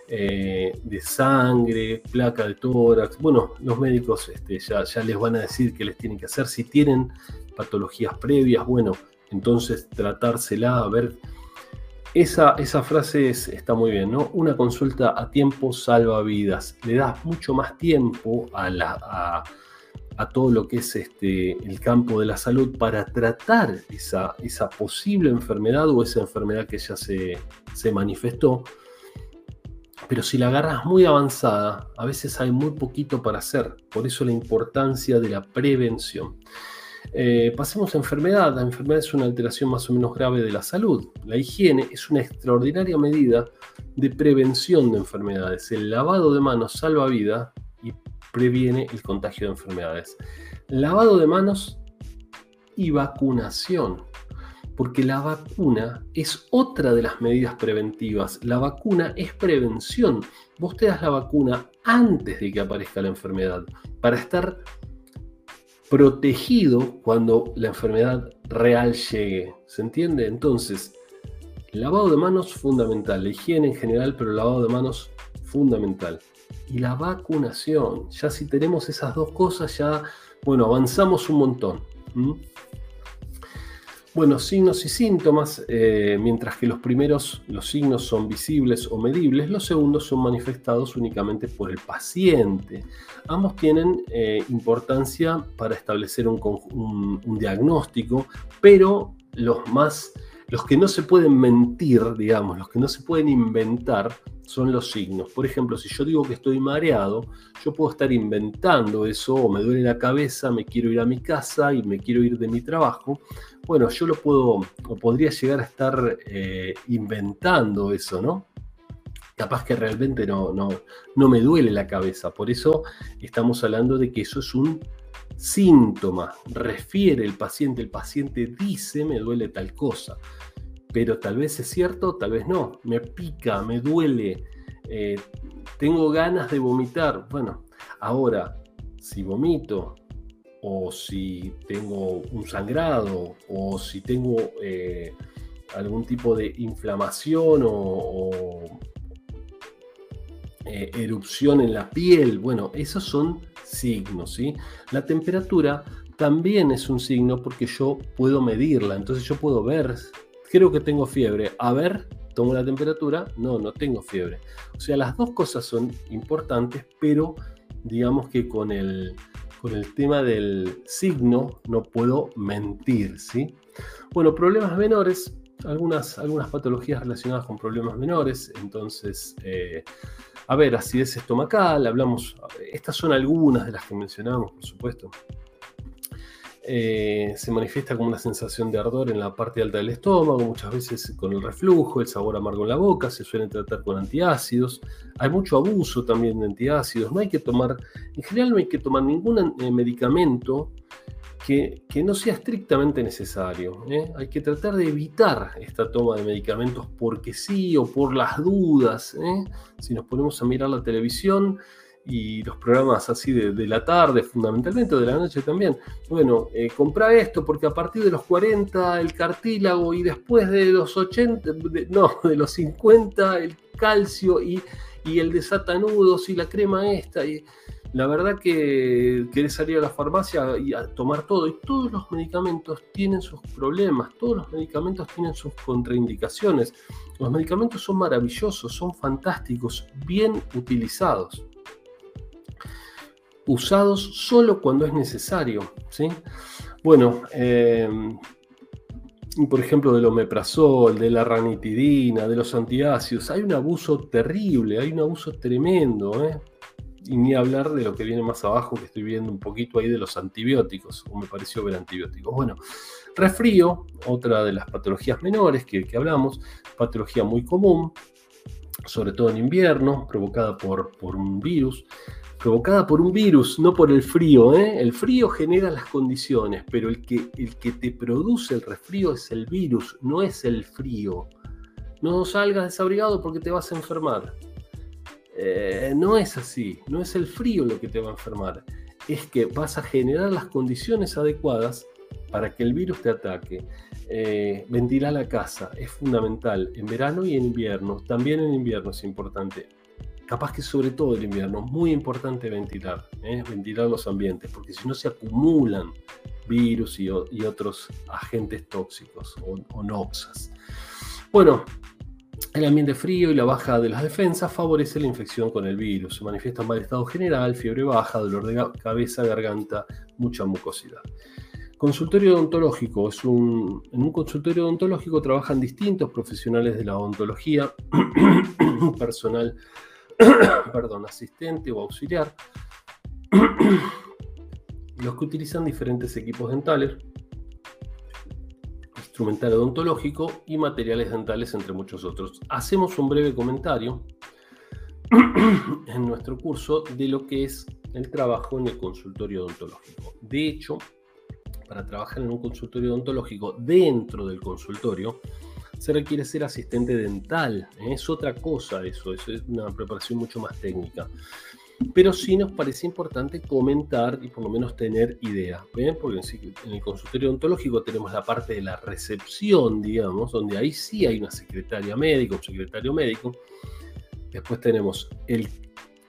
eh, de sangre, placa de tórax. Bueno, los médicos este, ya, les van a decir qué les tienen que hacer. Si tienen patologías previas, bueno, entonces tratársela, a ver. Esa, esa frase está muy bien, ¿no? Una consulta a tiempo salva vidas. Le das mucho más tiempo a, la, a, todo lo que es este, el campo de la salud para tratar esa, esa posible enfermedad o esa enfermedad que ya se, se manifestó pero si la agarras muy avanzada, a veces hay muy poquito para hacer. Por eso la importancia de la prevención. Eh, pasemos a enfermedad. La enfermedad es una alteración más o menos grave de la salud. La higiene es una extraordinaria medida de prevención de enfermedades. El lavado de manos salva vida y previene el contagio de enfermedades. Lavado de manos y vacunación porque la vacuna es otra de las medidas preventivas. La vacuna es prevención. Vos te das la vacuna antes de que aparezca la enfermedad, para estar protegido cuando la enfermedad real llegue. ¿Se entiende? Entonces, lavado de manos fundamental, la higiene en general, pero el lavado de manos fundamental. Y la vacunación, ya si tenemos esas dos cosas, ya, bueno, avanzamos un montón. Bueno, signos y síntomas, eh, mientras que los primeros, los signos son visibles o medibles, los segundos son manifestados únicamente por el paciente. Ambos tienen eh, importancia para establecer un, diagnóstico, pero los más, los que no se pueden mentir, digamos, los que no se pueden inventar, son los signos. Por ejemplo, si yo digo que estoy mareado, yo puedo estar inventando eso, o me duele la cabeza, me quiero ir a mi casa y me quiero ir de mi trabajo. Bueno, yo lo puedo, o podría llegar a estar eh, inventando eso, ¿no? Capaz que realmente no, no, no me duele la cabeza. Por eso estamos hablando de que eso es un síntoma. Refiere el paciente, el paciente dice me duele tal cosa pero tal vez es cierto, tal vez no. Me pica, me duele, eh, tengo ganas de vomitar. Bueno, ahora, si vomito, o si tengo un sangrado, o si tengo eh, algún tipo de inflamación o, eh, erupción en la piel, bueno, esos son signos, ¿sí? La temperatura también es un signo porque yo puedo medirla, entonces yo puedo ver creo que tengo fiebre. A ver, tomo la temperatura. No, no tengo fiebre. O sea, las dos cosas son importantes, pero digamos que con el, con el tema del signo no puedo mentir, ¿sí? Bueno, problemas menores, algunas, algunas patologías relacionadas con problemas menores, entonces, eh, a ver, acidez estomacal, hablamos, estas son algunas de las que mencionamos, por supuesto. Eh, se manifiesta como una sensación de ardor en la parte alta del estómago, muchas veces con el reflujo, el sabor amargo en la boca, se suelen tratar con antiácidos. Hay mucho abuso también de antiácidos. No hay que tomar, en general no hay que tomar ningún eh, medicamento que, no sea estrictamente necesario. ¿eh? Hay que tratar de evitar esta toma de medicamentos porque sí o por las dudas. Si nos ponemos a mirar la televisión, y los programas así de, la tarde fundamentalmente o de la noche también. Bueno, eh, compra esto porque a partir de los 40 el cartílago y después de los 80, no, de los 50 el calcio y, y el desatanudos y la crema esta. Y la verdad que querés salir a la farmacia y a tomar todo y todos los medicamentos tienen sus problemas, todos los medicamentos tienen sus contraindicaciones. Los medicamentos son maravillosos, son fantásticos, bien utilizados usados solo cuando es necesario. ¿sí? Bueno, eh, por ejemplo, del omeprazol, de la ranitidina, de los antiácidos, hay un abuso terrible, hay un abuso tremendo. ¿eh? Y ni hablar de lo que viene más abajo, que estoy viendo un poquito ahí de los antibióticos, o me pareció ver antibióticos. Bueno, resfrío, otra de las patologías menores que, que hablamos, patología muy común, sobre todo en invierno, provocada por, por un virus provocada por un virus, no por el frío. ¿eh? El frío genera las condiciones, pero el que, el que te produce el resfrío es el virus, no es el frío. No salgas desabrigado porque te vas a enfermar. Eh, no es así, no es el frío lo que te va a enfermar. Es que vas a generar las condiciones adecuadas para que el virus te ataque. Eh, ventilar la casa es fundamental en verano y en invierno. También en invierno es importante capaz que sobre todo el invierno, muy importante ventilar, ¿eh? ventilar los ambientes, porque si no se acumulan virus y, otros agentes tóxicos o, noxas. Bueno, el ambiente frío y la baja de las defensas favorece la infección con el virus. Se manifiesta mal estado general, fiebre baja, dolor de cabeza, garganta, mucha mucosidad. Consultorio odontológico es un, en un consultorio odontológico trabajan distintos profesionales de la odontología, personal perdón, asistente o auxiliar, los que utilizan diferentes equipos dentales, instrumental odontológico y materiales dentales, entre muchos otros. Hacemos un breve comentario en nuestro curso de lo que es el trabajo en el consultorio odontológico. De hecho, para trabajar en un consultorio odontológico dentro del consultorio, se requiere ser asistente dental. Es otra cosa eso, eso es una preparación mucho más técnica. Pero sí nos parece importante comentar y por lo menos tener idea. Porque en el consultorio odontológico tenemos la parte de la recepción, digamos, donde ahí sí hay una secretaria médica, un secretario médico. Después tenemos el,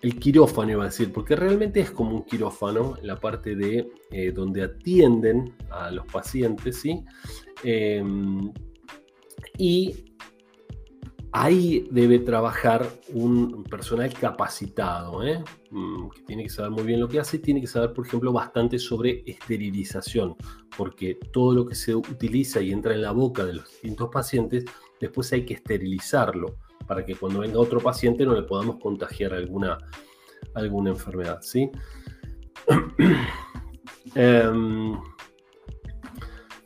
el quirófano, iba a decir, porque realmente es como un quirófano, la parte de eh, donde atienden a los pacientes, ¿sí? Em, y ahí debe trabajar un personal capacitado, ¿eh? mm, que tiene que saber muy bien lo que hace, tiene que saber, por ejemplo, bastante sobre esterilización, porque todo lo que se utiliza y entra en la boca de los distintos pacientes, después hay que esterilizarlo para que cuando venga otro paciente no le podamos contagiar alguna, alguna enfermedad, ¿sí? Em,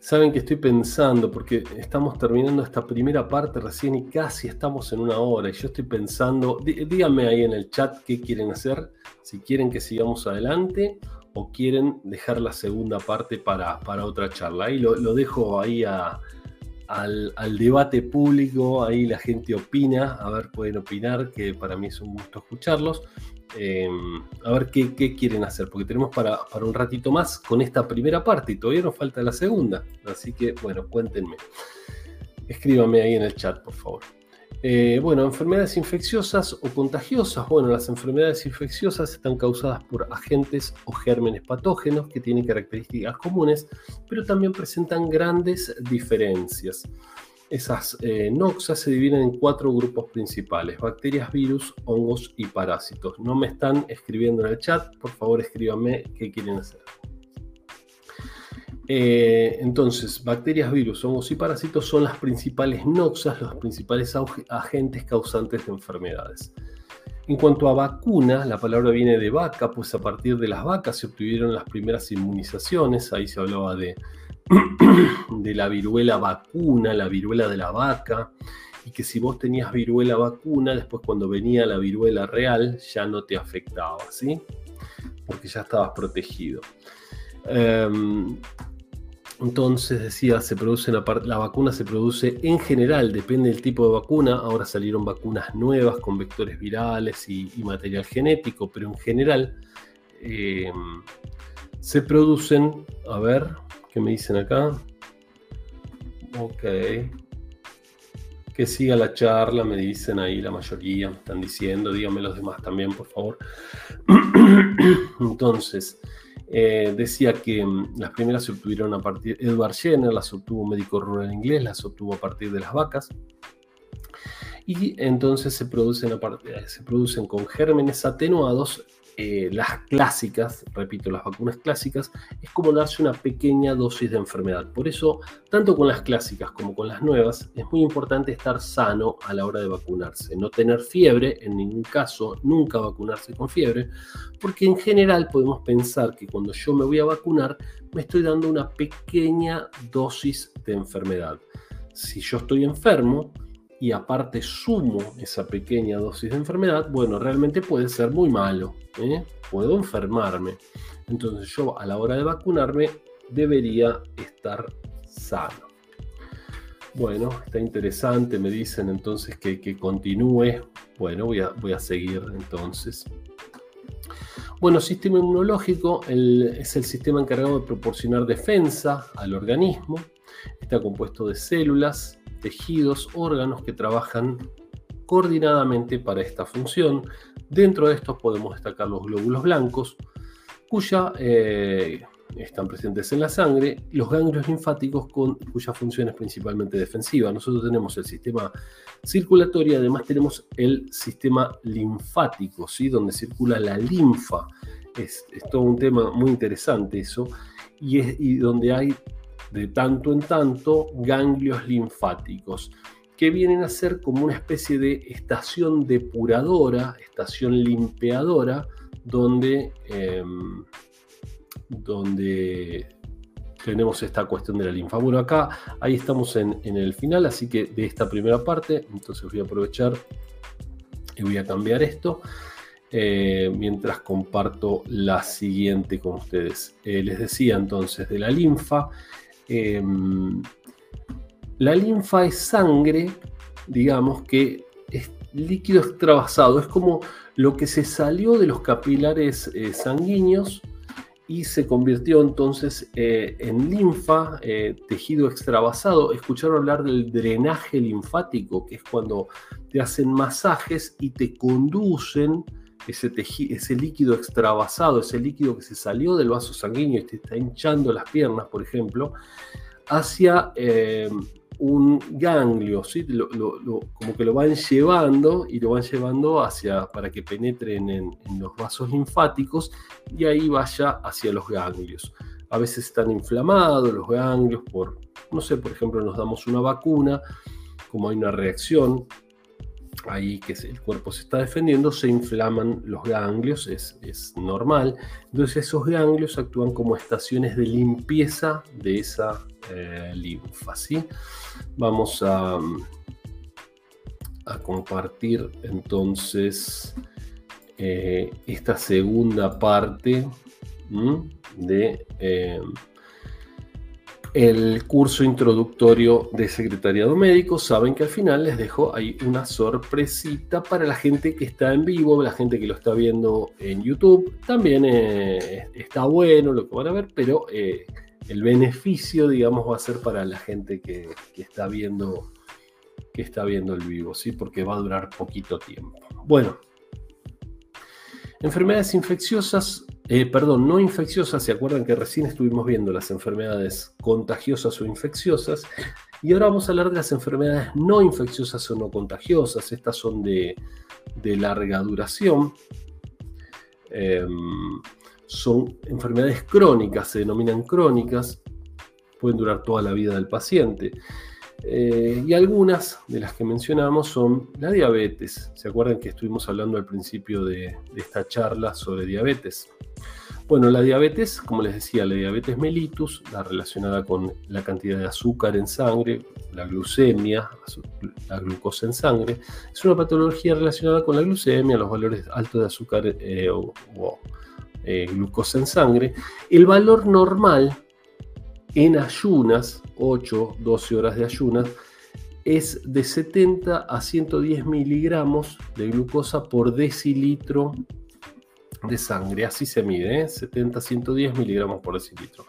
Saben que estoy pensando, porque estamos terminando esta primera parte recién y casi estamos en una hora. Y yo estoy pensando, díganme ahí en el chat qué quieren hacer, si quieren que sigamos adelante o quieren dejar la segunda parte para, para otra charla. Ahí lo, dejo ahí al, al, debate público, ahí la gente opina, a ver, pueden opinar, que para mí es un gusto escucharlos. Em, a ver qué, quieren hacer, porque tenemos para, un ratito más con esta primera parte y todavía nos falta la segunda. Así que, bueno, cuéntenme. Escríbanme ahí en el chat, por favor. Eh, bueno, enfermedades infecciosas o contagiosas. Bueno, las enfermedades infecciosas están causadas por agentes o gérmenes patógenos que tienen características comunes, pero también presentan grandes diferencias. Esas eh, noxas se dividen en cuatro grupos principales, bacterias, virus, hongos y parásitos. No me están escribiendo en el chat, por favor escríbanme qué quieren hacer. Eh, entonces, bacterias, virus, hongos y parásitos son las principales noxas, los principales agentes causantes de enfermedades. En cuanto a vacuna, la palabra viene de vaca, pues a partir de las vacas se obtuvieron las primeras inmunizaciones, ahí se hablaba de de la viruela vacuna, la viruela de la vaca, y que si vos tenías viruela vacuna, después cuando venía la viruela real ya no te afectaba, ¿sí? Porque ya estabas protegido. Em, entonces decía, se produce la vacuna se produce en general, depende del tipo de vacuna. Ahora salieron vacunas nuevas con vectores virales y, material genético, pero en general em, se producen, a ver, ¿Qué me dicen acá? Ok. Que siga la charla, me dicen ahí la mayoría, me están diciendo, díganme los demás también, por favor. Entonces, eh, decía que mm, las primeras se obtuvieron a partir, Edward Jenner las obtuvo médico rural inglés, las obtuvo a partir de las vacas. Y entonces se producen, se producen con gérmenes atenuados eh, las clásicas, repito, las vacunas clásicas, es como darse una pequeña dosis de enfermedad. Por eso, tanto con las clásicas como con las nuevas, es muy importante estar sano a la hora de vacunarse. No tener fiebre, en ningún caso, nunca vacunarse con fiebre, porque en general podemos pensar que cuando yo me voy a vacunar, me estoy dando una pequeña dosis de enfermedad. Si yo estoy enfermo, y aparte sumo esa pequeña dosis de enfermedad, bueno, realmente puede ser muy malo. ¿eh? Puedo enfermarme. Entonces yo a la hora de vacunarme debería estar sano. Bueno, está interesante, me dicen entonces que, continúe. Bueno, voy a, voy a seguir entonces. Bueno, sistema inmunológico es el sistema encargado de proporcionar defensa al organismo. Está compuesto de células, tejidos, órganos que trabajan coordinadamente para esta función. Dentro de estos podemos destacar los glóbulos blancos, cuya eh, están presentes en la sangre, los ganglios linfáticos con, cuya función es principalmente defensiva. Nosotros tenemos el sistema circulatorio además tenemos el sistema linfático, ¿sí? donde circula la linfa. Es, todo un tema muy interesante eso, y, es, y donde hay de tanto en tanto ganglios linfáticos, que vienen a ser como una especie de estación depuradora, estación limpiadora, donde, em, donde tenemos esta cuestión de la linfa. Bueno, acá, ahí estamos en, el final, así que de esta primera parte, entonces voy a aprovechar y voy a cambiar esto. Eh, mientras comparto la siguiente con ustedes. Eh, les decía entonces de la linfa, Em, la linfa es sangre, digamos, que es líquido extravasado, es como lo que se salió de los capilares eh, sanguíneos y se convirtió entonces eh, en linfa, eh, tejido extravasado. Escucharon hablar del drenaje linfático, que es cuando te hacen masajes y te conducen ese, ese líquido extravasado, ese líquido que se salió del vaso sanguíneo y te está hinchando las piernas, por ejemplo, hacia eh, un ganglio, como que lo van llevando y lo van llevando hacia, para que penetren en, en, los vasos linfáticos y ahí vaya hacia los ganglios. A veces están inflamados los ganglios por, no sé, por ejemplo, nos damos una vacuna, como hay una reacción ahí que el cuerpo se está defendiendo, se inflaman los ganglios, es, normal. Entonces esos ganglios actúan como estaciones de limpieza de esa eh, linfa. Vamos a, a, compartir entonces eh, esta segunda parte de... Eh, el curso introductorio de secretariado médico, saben que al final les dejo ahí una sorpresita para la gente que está en vivo, la gente que lo está viendo en YouTube. También eh, está bueno lo que van a ver, pero eh, el beneficio, digamos, va a ser para la gente que, está viendo que está viendo el vivo, ¿sí? Porque va a durar poquito tiempo. Bueno, enfermedades infecciosas eh, perdón, no infecciosas, ¿se acuerdan que recién estuvimos viendo las enfermedades contagiosas o infecciosas? Y ahora vamos a hablar de las enfermedades no infecciosas o no contagiosas. Estas son de, larga duración. Em, son enfermedades crónicas, se denominan crónicas, pueden durar toda la vida del paciente. Eh, y algunas de las que mencionamos son la diabetes. ¿Se acuerdan que estuvimos hablando al principio de esta charla sobre diabetes? Bueno, la diabetes, como les decía, la diabetes mellitus, la relacionada con la cantidad de azúcar en sangre, la glucemia, la glucosa en sangre, es una patología relacionada con la glucemia, los valores altos de azúcar eh, o, eh, glucosa en sangre. El valor normal en ayunas, 8, 12 horas de ayunas, es de 70 a 110 miligramos de glucosa por decilitro de sangre, así se mide, 70-110 ¿eh? miligramos por decilitro.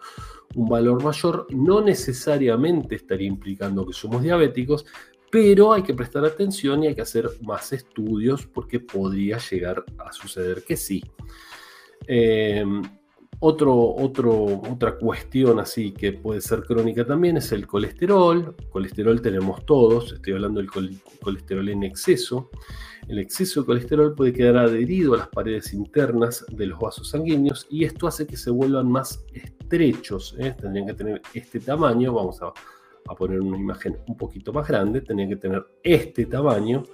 Un valor mayor no necesariamente estaría implicando que somos diabéticos, pero hay que prestar atención y hay que hacer más estudios porque podría llegar a suceder que sí. Eh, otro, otra cuestión así que puede ser crónica también es el colesterol. Colesterol tenemos todos, estoy hablando del colesterol en exceso. El exceso de colesterol puede quedar adherido a las paredes internas de los vasos sanguíneos y esto hace que se vuelvan más estrechos. ¿eh? Tendrían que tener este tamaño, vamos a, a poner una imagen un poquito más grande, tendrían que tener este tamaño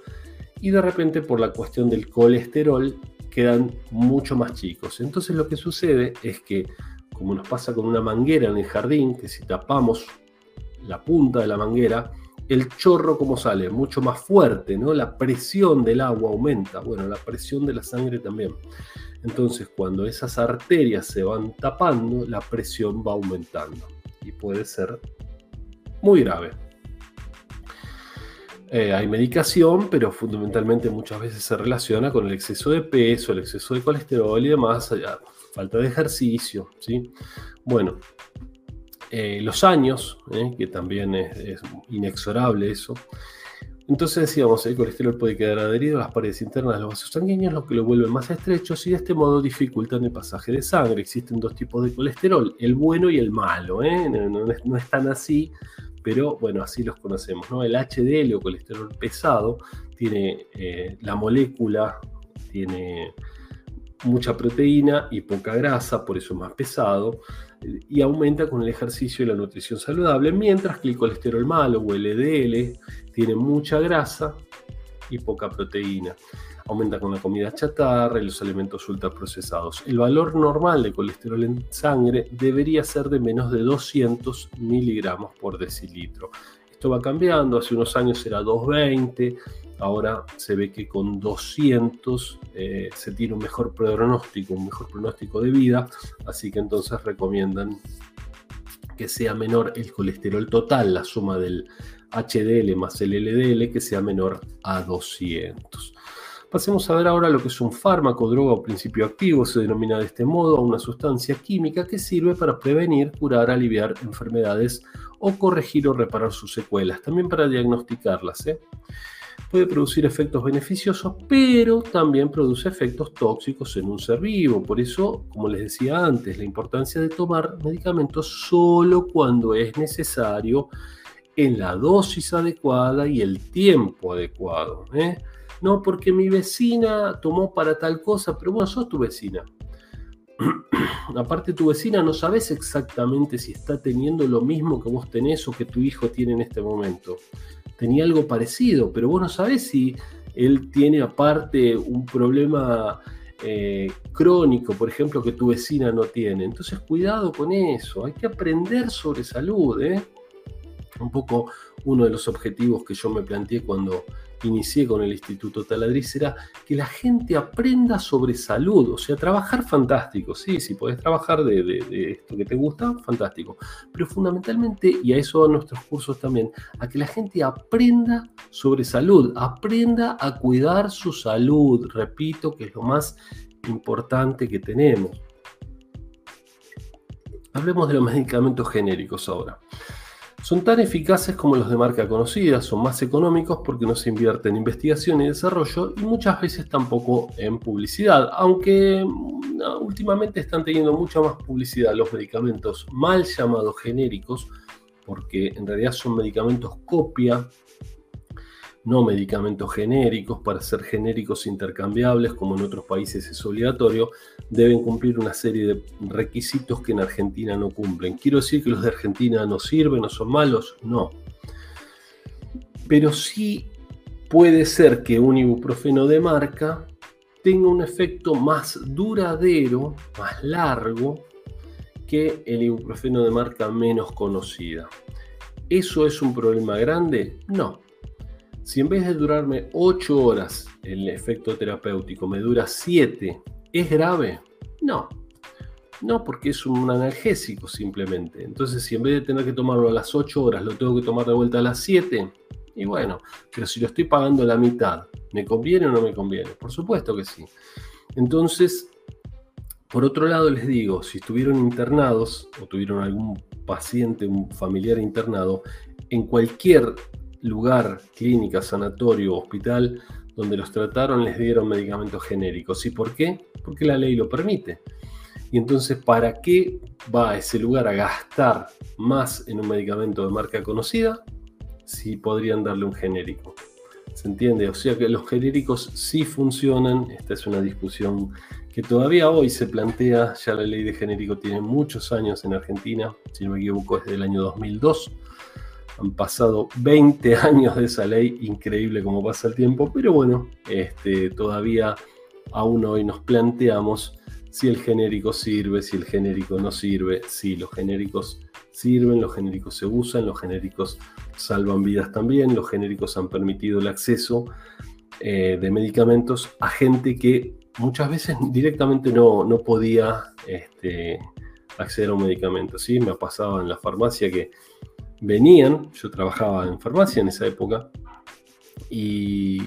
y de repente por la cuestión del colesterol quedan mucho más chicos. Entonces lo que sucede es que, como nos pasa con una manguera en el jardín, que si tapamos la punta de la manguera, el chorro como sale, mucho más fuerte, ¿no? La presión del agua aumenta, bueno, la presión de la sangre también. Entonces, cuando esas arterias se van tapando, la presión va aumentando y puede ser muy grave. Eh, hay medicación, pero fundamentalmente muchas veces se relaciona con el exceso de peso, el exceso de colesterol y demás, falta de ejercicio. ¿sí? Bueno, eh, los años, ¿eh? que también es, inexorable eso. Entonces decíamos, el colesterol puede quedar adherido a las paredes internas de los vasos sanguíneos, lo que lo vuelve más estrechos y de este modo dificultan el pasaje de sangre. Existen dos tipos de colesterol, el bueno y el malo. No, no es tan así, pero bueno, así los conocemos. ¿no? El HDL o colesterol pesado tiene eh, la molécula, tiene mucha proteína y poca grasa, por eso es más pesado, y aumenta con el ejercicio y la nutrición saludable, mientras que el colesterol malo o el LDL tiene mucha grasa y poca proteína aumenta con la comida chatarra y los alimentos ultraprocesados. El valor normal de colesterol en sangre debería ser de menos de 200 miligramos por decilitro. Esto va cambiando, hace unos años era 220, ahora se ve que con 200 eh, se tiene un mejor pronóstico, un mejor pronóstico de vida, así que entonces recomiendan que sea menor el colesterol total, la suma del HDL más el LDL, que sea menor a 200. Pasemos a ver ahora lo que es un fármaco, droga o principio activo, se denomina de este modo a una sustancia química que sirve para prevenir, curar, aliviar enfermedades o corregir o reparar sus secuelas, también para diagnosticarlas. ¿eh? puede producir efectos beneficiosos, pero también produce efectos tóxicos en un ser vivo. Por eso, como les decía antes, la importancia de tomar medicamentos solo cuando es necesario, en la dosis adecuada y el tiempo adecuado. ¿eh? No porque mi vecina tomó para tal cosa, pero bueno, sos tu vecina. Aparte tu vecina no sabes exactamente si está teniendo lo mismo que vos tenés o que tu hijo tiene en este momento. Tenía algo parecido, pero vos no sabés si él tiene aparte un problema eh, crónico, por ejemplo, que tu vecina no tiene. Entonces cuidado con eso, hay que aprender sobre salud. ¿eh? Un poco uno de los objetivos que yo me planteé cuando inicié con el Instituto Taladriz era que la gente aprenda sobre salud, o sea, trabajar fantástico, sí, si podés trabajar de, esto que te gusta, fantástico, pero fundamentalmente, y a eso van nuestros cursos también, a que la gente aprenda sobre salud, aprenda a cuidar su salud, repito, que es lo más importante que tenemos. Hablemos de los medicamentos genéricos ahora. Son tan eficaces como los de marca conocida, son más económicos porque no se invierte en investigación y desarrollo y muchas veces tampoco en publicidad, aunque mm, últimamente están teniendo mucha más publicidad los medicamentos mal llamados genéricos, porque en realidad son medicamentos copia no medicamentos genéricos, para ser genéricos intercambiables, como en otros países es obligatorio, deben cumplir una serie de requisitos que en Argentina no cumplen. ¿Quiero decir que los de Argentina no sirven o son malos? No. Pero sí puede ser que un ibuprofeno de marca tenga un efecto más duradero, más largo, que el ibuprofeno de marca menos conocida. ¿Eso es un problema grande? No, si en vez de durarme 8 horas el efecto terapéutico me dura 7, ¿es grave? No. No, porque es un analgésico simplemente. Entonces, si en vez de tener que tomarlo a las 8 horas, lo tengo que tomar de vuelta a las 7, y bueno, pero si lo estoy pagando la mitad, ¿me conviene o no me conviene? Por supuesto que sí. Entonces, por otro lado, les digo, si estuvieron internados o tuvieron algún paciente, un familiar internado, en cualquier lugar, clínica, sanatorio, hospital, donde los trataron les dieron medicamentos genéricos. ¿Y por qué? Porque la ley lo permite. Y entonces, ¿para qué va ese lugar a gastar más en un medicamento de marca conocida si podrían darle un genérico? ¿Se entiende? O sea que los genéricos sí funcionan. Esta es una discusión que todavía hoy se plantea. Ya la ley de genérico tiene muchos años en Argentina. Si no me equivoco, es del año 2002. Han pasado 20 años de esa ley, increíble cómo pasa el tiempo, pero bueno, este, todavía aún hoy nos planteamos si el genérico sirve, si el genérico no sirve, si los genéricos sirven, los genéricos se usan, los genéricos salvan vidas también, los genéricos han permitido el acceso eh, de medicamentos a gente que muchas veces directamente no, no podía este, acceder a un medicamento. ¿sí? Me ha pasado en la farmacia que venían, yo trabajaba en farmacia en esa época, y,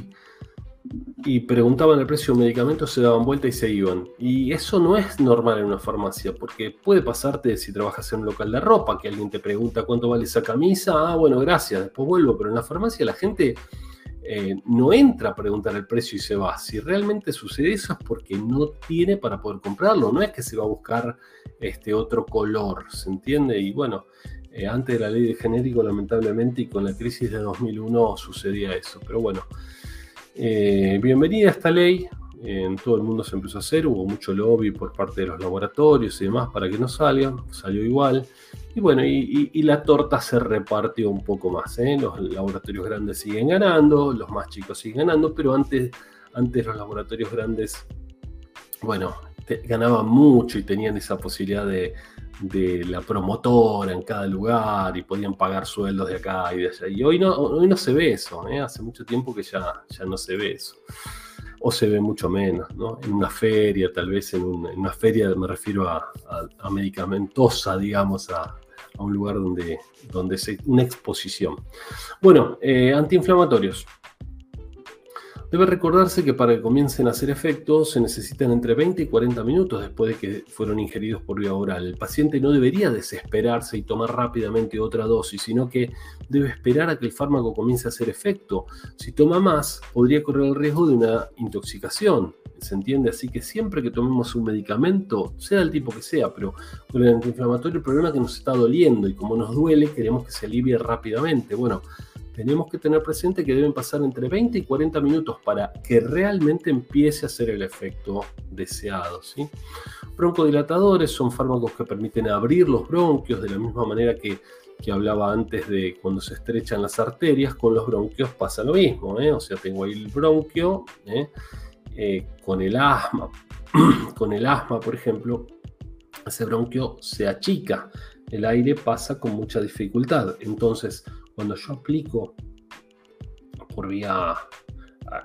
y preguntaban el precio de un medicamento, se daban vuelta y se iban. Y eso no es normal en una farmacia, porque puede pasarte si trabajas en un local de ropa, que alguien te pregunta cuánto vale esa camisa, ah, bueno, gracias, después vuelvo, pero en la farmacia la gente... Eh, no entra a preguntar el precio y se va. Si realmente sucede eso es porque no tiene para poder comprarlo, no es que se va a buscar este otro color, ¿se entiende? Y bueno, eh, antes de la ley de genérico, lamentablemente, y con la crisis de 2001 sucedía eso. Pero bueno, eh, bienvenida a esta ley. En todo el mundo se empezó a hacer, hubo mucho lobby por parte de los laboratorios y demás para que no salga, salió igual. Y bueno, y, la torta se repartió un poco más. ¿eh? Los laboratorios grandes siguen ganando, los más chicos siguen ganando, pero antes, antes los laboratorios grandes, bueno, ganaban mucho y tenían esa posibilidad de, de la promotora en cada lugar y podían pagar sueldos de acá y de allá. Y hoy no, hoy no se ve eso, ¿eh? hace mucho tiempo que ya, ya no se ve eso. O se ve mucho menos, ¿no? En una feria, tal vez en, una feria, me refiero a, medicamentosa, digamos, a, un lugar donde, donde una exposición. Bueno, eh, antiinflamatorios. Debe recordarse que para que comiencen a hacer efecto se necesitan entre 20 y 40 minutos después de que fueron ingeridos por vía oral. El paciente no debería desesperarse y tomar rápidamente otra dosis, sino que debe esperar a que el fármaco comience a hacer efecto. Si toma más, podría correr el riesgo de una intoxicación. ¿Se entiende? Así que siempre que tomemos un medicamento, sea el tipo que sea, pero con el antiinflamatorio el problema es que nos está doliendo y como nos duele queremos que se alivie rápidamente. Bueno, tenemos que tener presente que deben pasar entre 20 y 40 minutos para que realmente empiece a hacer el efecto deseado. Broncodilatadores son fármacos que permiten abrir los bronquios de la misma manera que, hablaba antes de cuando se estrechan las arterias, con los bronquios pasa lo mismo. ¿eh? O sea, tengo ahí el bronquio ¿eh? Eh, con el asma. con el asma, por ejemplo, ese bronquio se achica, el aire pasa con mucha dificultad. Entonces, cuando yo aplico por vía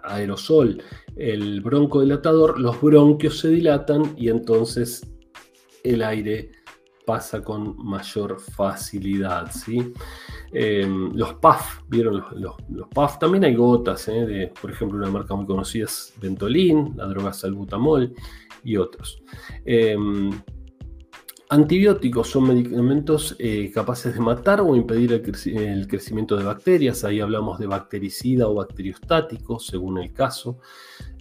aerosol el broncodilatador, los bronquios se dilatan y entonces el aire pasa con mayor facilidad. ¿sí? Em, los PAF, ¿vieron? Los, PAF también hay gotas, ¿eh? por ejemplo, una marca muy conocida es Ventolin, la droga salbutamol y otros. Em, Antibióticos son medicamentos eh, capaces de matar o impedir el, crecimiento de bacterias. Ahí hablamos de bactericida o bacteriostático, según el caso.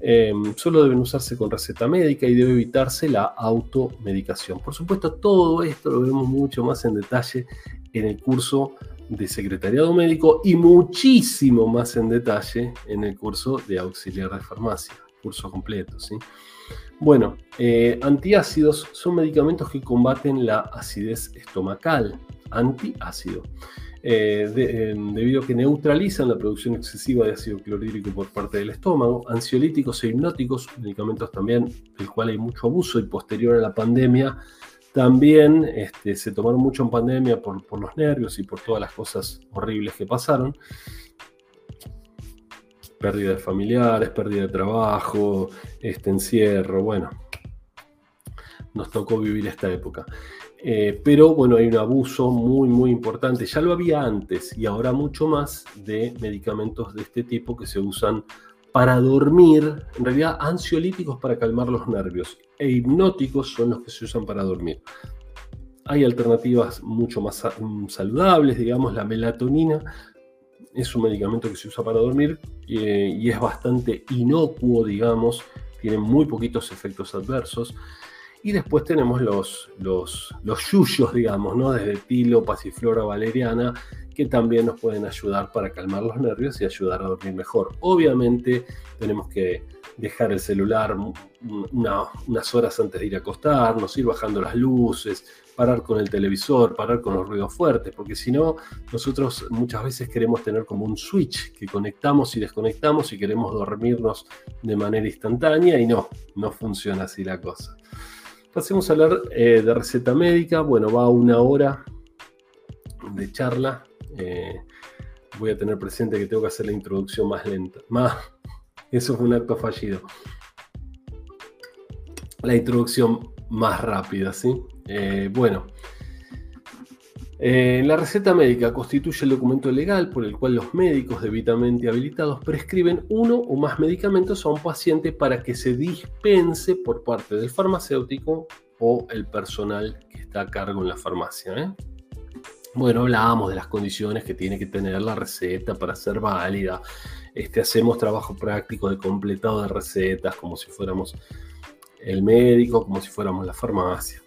Em, solo deben usarse con receta médica y debe evitarse la automedicación. Por supuesto, todo esto lo vemos mucho más en detalle en el curso de secretariado médico y muchísimo más en detalle en el curso de auxiliar de farmacia, curso completo. ¿sí? Bueno, eh, antiácidos son medicamentos que combaten la acidez estomacal, antiácido, eh, debido a que neutralizan la producción excesiva de ácido clorhídrico por parte del estómago, ansiolíticos e hipnóticos, medicamentos también del cual hay mucho abuso y posterior a la pandemia también este, se tomaron mucho en pandemia por, por los nervios y por todas las cosas horribles que pasaron pérdida de familiares, pérdida de trabajo, este encierro, bueno, nos tocó vivir esta época. Eh, pero bueno, hay un abuso muy, muy importante, ya lo había antes y ahora mucho más de medicamentos de este tipo que se usan para dormir, en realidad ansiolíticos para calmar los nervios e hipnóticos son los que se usan para dormir. Hay alternativas mucho más mm, saludables, digamos, la melatonina es un medicamento que se usa para dormir eh, y es bastante inocuo, digamos, tiene muy poquitos efectos adversos. Y después tenemos los, los, los yuyos, digamos, ¿no? desde tilo, pasiflora valeriana, que también nos pueden ayudar para calmar los nervios y ayudar a dormir mejor. Obviamente tenemos que dejar el celular unas horas antes de ir a acostarnos, ir bajando las luces, parar con el televisor, parar con los ruidos fuertes, porque si no, nosotros muchas veces queremos tener como un switch que conectamos y desconectamos y queremos dormirnos de manera instantánea y no, no funciona así la cosa. Pasemos a hablar eh, de receta médica. Bueno, va una hora de charla. Eh, voy a tener presente que tengo que hacer la introducción más lenta. Más, eso fue un acto fallido. La introducción más rápida, ¿sí? Eh, bueno, eh, la receta médica constituye el documento legal por el cual los médicos debidamente habilitados prescriben uno o más medicamentos a un paciente para que se dispense por parte del farmacéutico o el personal que está a cargo en la farmacia. ¿eh? Bueno, hablábamos de las condiciones que tiene que tener la receta para ser válida. Este, hacemos trabajo práctico de completado de recetas como si fuéramos el médico, como si fuéramos la farmacia.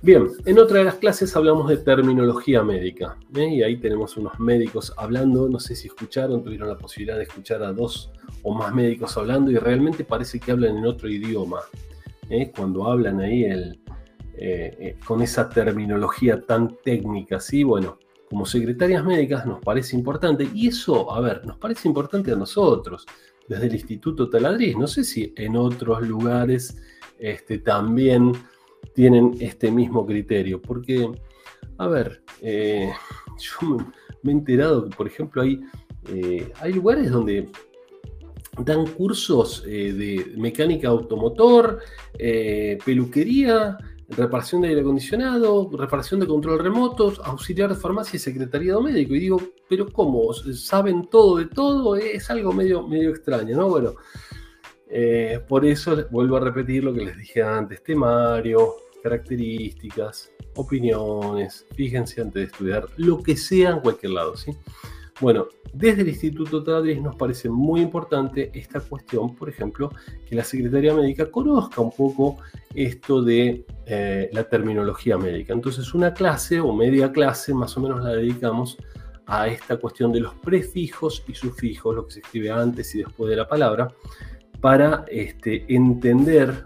Bien, en otra de las clases hablamos de terminología médica. ¿eh? Y ahí tenemos unos médicos hablando, no sé si escucharon, tuvieron la posibilidad de escuchar a dos o más médicos hablando y realmente parece que hablan en otro idioma. ¿eh? Cuando hablan ahí eh, con esa terminología tan técnica, ¿sí? Bueno, como secretarias médicas nos parece importante y eso, a ver, nos parece importante a nosotros, desde el Instituto Taladriz. No sé si en otros lugares este, también tienen este mismo criterio. Porque, a ver, eh, yo me he enterado que, por ejemplo, hay, eh, hay lugares donde dan cursos eh, de mecánica automotor, peluquería, reparación de aire acondicionado, reparación de control remotos, auxiliar de farmacia y secretariado médico. Y digo, pero ¿cómo? ¿Saben todo de todo? Es algo medio, medio extraño, ¿no? Bueno, eh, por eso vuelvo a repetir lo que les dije antes, temario, características, opiniones, fíjense antes de estudiar, lo que sea en cualquier lado, ¿sí? Bueno, desde el Instituto Tadris nos parece muy importante esta cuestión, por ejemplo, que la Secretaría Médica conozca un poco esto de eh, la terminología médica. Entonces, una clase o media clase más o menos la dedicamos a esta cuestión de los prefijos y sufijos, lo que se escribe antes y después de la palabra, para este, entender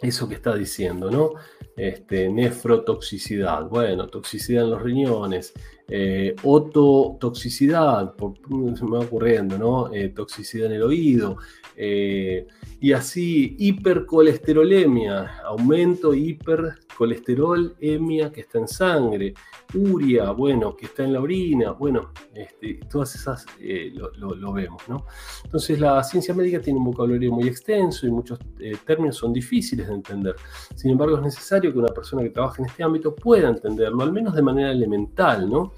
eso que está diciendo, ¿no? Este, nefrotoxicidad, bueno, toxicidad en los riñones, eh, ototoxicidad, se me va ocurriendo, ¿no? Eh, toxicidad en el oído, eh, y así hipercolesterolemia, aumento hipercolesterolemia que está en sangre, uria, bueno, que está en la orina, bueno, este, todas esas eh, lo, vemos, ¿no? Entonces la ciencia médica tiene un vocabulario muy extenso y muchos eh, términos son difíciles de entender. Sin embargo, es necesario que una persona que trabaje en este ámbito pueda entenderlo, al menos de manera elemental, ¿no?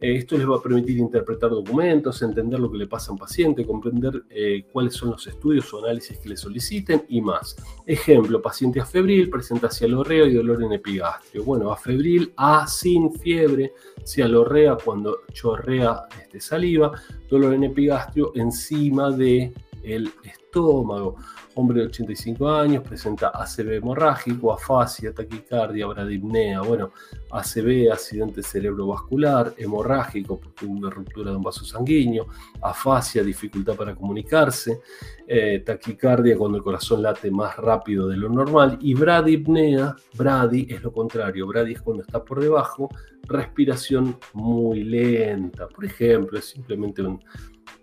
Esto les va a permitir interpretar documentos, entender lo que le pasa a un paciente, comprender eh, cuáles son los estudios o análisis que le soliciten y más. Ejemplo, paciente afebril presenta cialorrea y dolor en epigastrio. Bueno, afebril, A sin fiebre, cialorrea cuando chorrea este, saliva, dolor en epigastrio encima de el estómago. Hombre de 85 años, presenta ACV hemorrágico, afasia, taquicardia, bradipnea. Bueno, ACV, accidente cerebrovascular, hemorrágico, porque una ruptura de un vaso sanguíneo, afasia, dificultad para comunicarse, eh, taquicardia cuando el corazón late más rápido de lo normal, y bradipnea, brady es lo contrario, brady es cuando está por debajo, respiración muy lenta. Por ejemplo, es simplemente un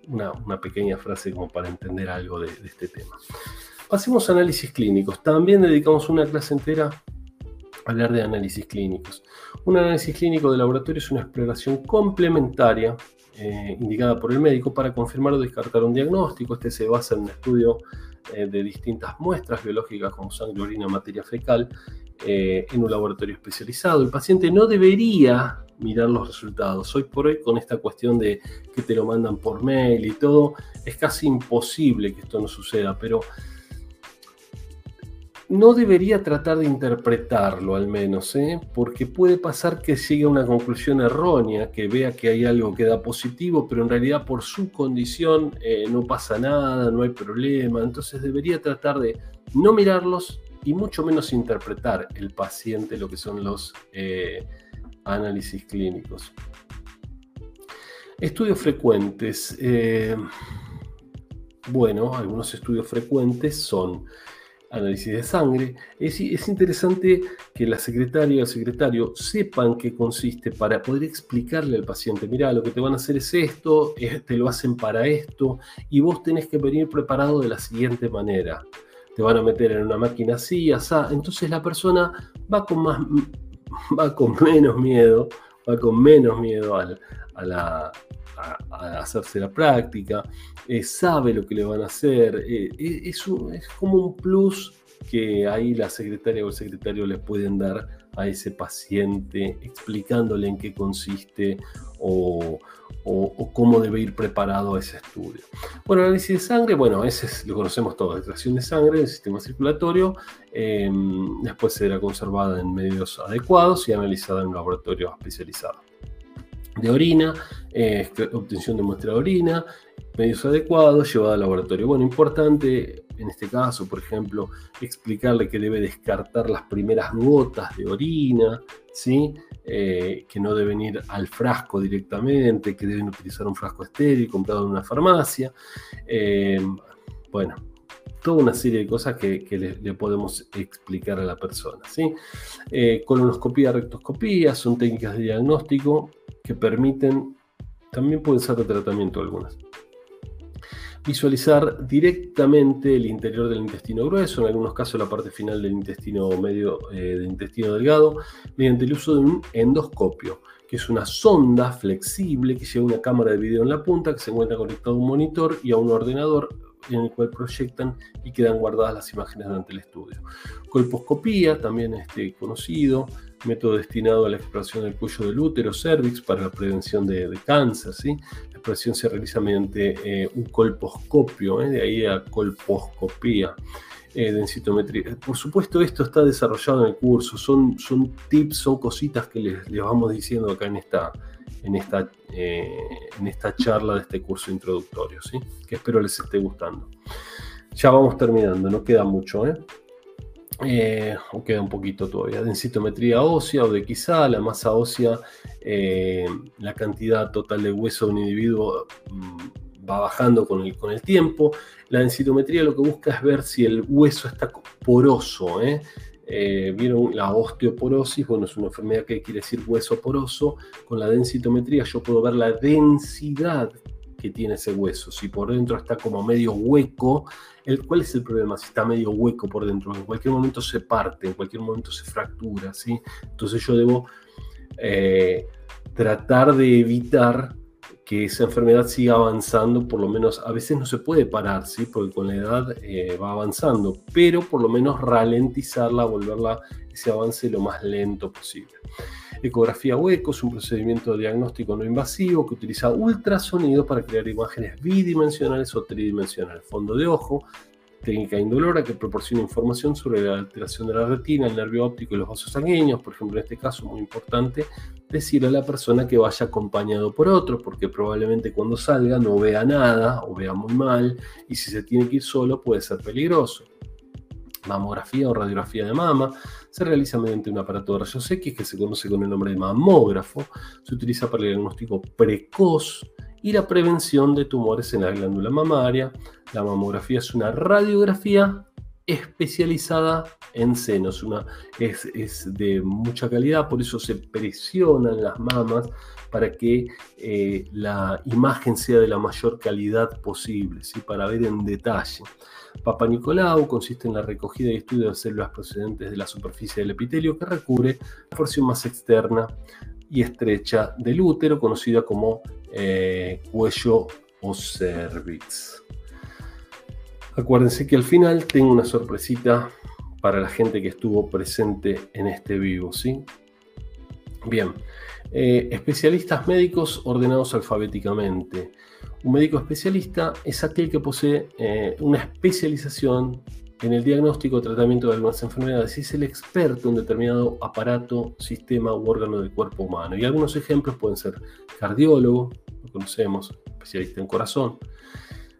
una, pequeña frase como para entender algo de, este tema. Pasemos análisis clínicos. También dedicamos una clase entera a hablar de análisis clínicos. Un análisis clínico de laboratorio es una exploración complementaria eh, indicada por el médico para confirmar o descartar un diagnóstico. Este se basa en un estudio eh, de distintas muestras biológicas como sangre, orina, materia fecal eh, en un laboratorio especializado. El paciente no debería mirar los resultados. Hoy por hoy, con esta cuestión de que te lo mandan por mail y todo, es casi imposible que esto no suceda, pero no debería tratar de interpretarlo al menos, ¿eh? porque puede pasar que llegue a una conclusión errónea, que vea que hay algo que da positivo, pero en realidad por su condición eh, no pasa nada, no hay problema, entonces debería tratar de no mirarlos y mucho menos interpretar el paciente lo que son los... Eh, análisis clínicos. Estudios frecuentes. Eh, bueno, algunos estudios frecuentes son análisis de sangre. Es, es, interesante que la secretaria o el secretario sepan qué consiste para poder explicarle al paciente, mira, lo que te van a hacer es esto, te lo hacen para esto, y vos tenés que venir preparado de la siguiente manera. Te van a meter en una máquina así, así. Entonces la persona va con más va con menos miedo, va con menos miedo a, la, hacerse la práctica, eh, sabe lo que le van a hacer, eh, eh, es, es, como un plus que ahí la secretaria o el secretario le pueden dar a ese paciente explicándole en qué consiste o, o, cómo debe ir preparado ese estudio. Bueno, análisis de sangre, bueno, ese lo conocemos todos, extracción de sangre del sistema circulatorio, em, después será conservada en medios adecuados y analizada en un laboratorio especializado. De orina, eh, obtención de muestra de orina, medios adecuados, llevada al laboratorio. Bueno, importante en este caso, por ejemplo, explicarle que debe descartar las primeras gotas de orina, ¿sí? Eh, que no deben ir al frasco directamente, que deben utilizar un frasco estéril comprado en una farmacia. Eh, bueno, toda una serie de cosas que, le, podemos explicar a la persona. ¿sí? Eh, colonoscopía, rectoscopía son técnicas de diagnóstico que permiten, también pueden ser de tratamiento algunas visualizar directamente el interior del intestino grueso, en algunos casos la parte final del intestino medio, eh, del intestino delgado, mediante el uso de un endoscopio, que es una sonda flexible que lleva una cámara de video en la punta que se encuentra conectado a un monitor y a un ordenador en el cual proyectan y quedan guardadas las imágenes durante el estudio. Colposcopía, también este, conocido, método destinado a la exploración del cuello del útero, cervix, para la prevención de, cáncer. ¿sí? Exploración se realiza mediante eh, un colposcopio, ¿eh? de ahí a colposcopía. Eh, densitometría. Por supuesto, esto está desarrollado en el curso, son, son tips, son cositas que les, vamos diciendo acá en esta, en, esta, en esta charla de este curso introductorio, ¿sí? que espero les esté gustando. Ya vamos terminando, no queda mucho, ¿eh? Eh, queda un poquito todavía. Densitometría ósea o de quizá la masa ósea, eh, la cantidad total de hueso de un individuo mm, va bajando con el, con el tiempo. La densitometría lo que busca es ver si el hueso está poroso. ¿eh? Vieron la osteoporosis, bueno, es una enfermedad que quiere decir hueso poroso. Con la densitometría yo puedo ver la densidad que tiene ese hueso. Si por dentro está como medio hueco, el, ¿cuál es el problema? Si está medio hueco por dentro, en cualquier momento se parte, en cualquier momento se fractura, ¿sí? Entonces yo debo eh, tratar de evitar que esa enfermedad siga avanzando, por lo menos a veces no se puede parar, ¿sí? porque con la edad eh, va avanzando, pero por lo menos ralentizarla, volverla ese avance lo más lento posible. Ecografía hueco es un procedimiento diagnóstico no invasivo que utiliza ultrasonido para crear imágenes bidimensionales o tridimensionales. Fondo de ojo, técnica indolora que proporciona información sobre la alteración de la retina, el nervio óptico y los vasos sanguíneos. Por ejemplo, en este caso, muy importante decirle a la persona que vaya acompañado por otro, porque probablemente cuando salga no vea nada o vea muy mal, y si se tiene que ir solo puede ser peligroso mamografía o radiografía de mama, se realiza mediante un aparato de rayos X que se conoce con el nombre de mamógrafo, se utiliza para el diagnóstico precoz y la prevención de tumores en la glándula mamaria. La mamografía es una radiografía especializada en senos, una, es, es, de mucha calidad, por eso se presionan las mamas para que eh, la imagen sea de la mayor calidad posible, ¿sí? para ver en detalle. Papa Nicolau consiste en la recogida y estudio de células procedentes de la superficie del epitelio que recubre la porción más externa y estrecha del útero, conocida como eh, cuello o cervix. Acuérdense que al final tengo una sorpresita para la gente que estuvo presente en este vivo, ¿sí? Bien, eh, especialistas médicos ordenados alfabéticamente. Un médico especialista es aquel que posee eh, una especialización en el diagnóstico o tratamiento de algunas enfermedades y es el experto en determinado aparato, sistema u órgano del cuerpo humano. Y algunos ejemplos pueden ser cardiólogo, conocemos, especialista en corazón,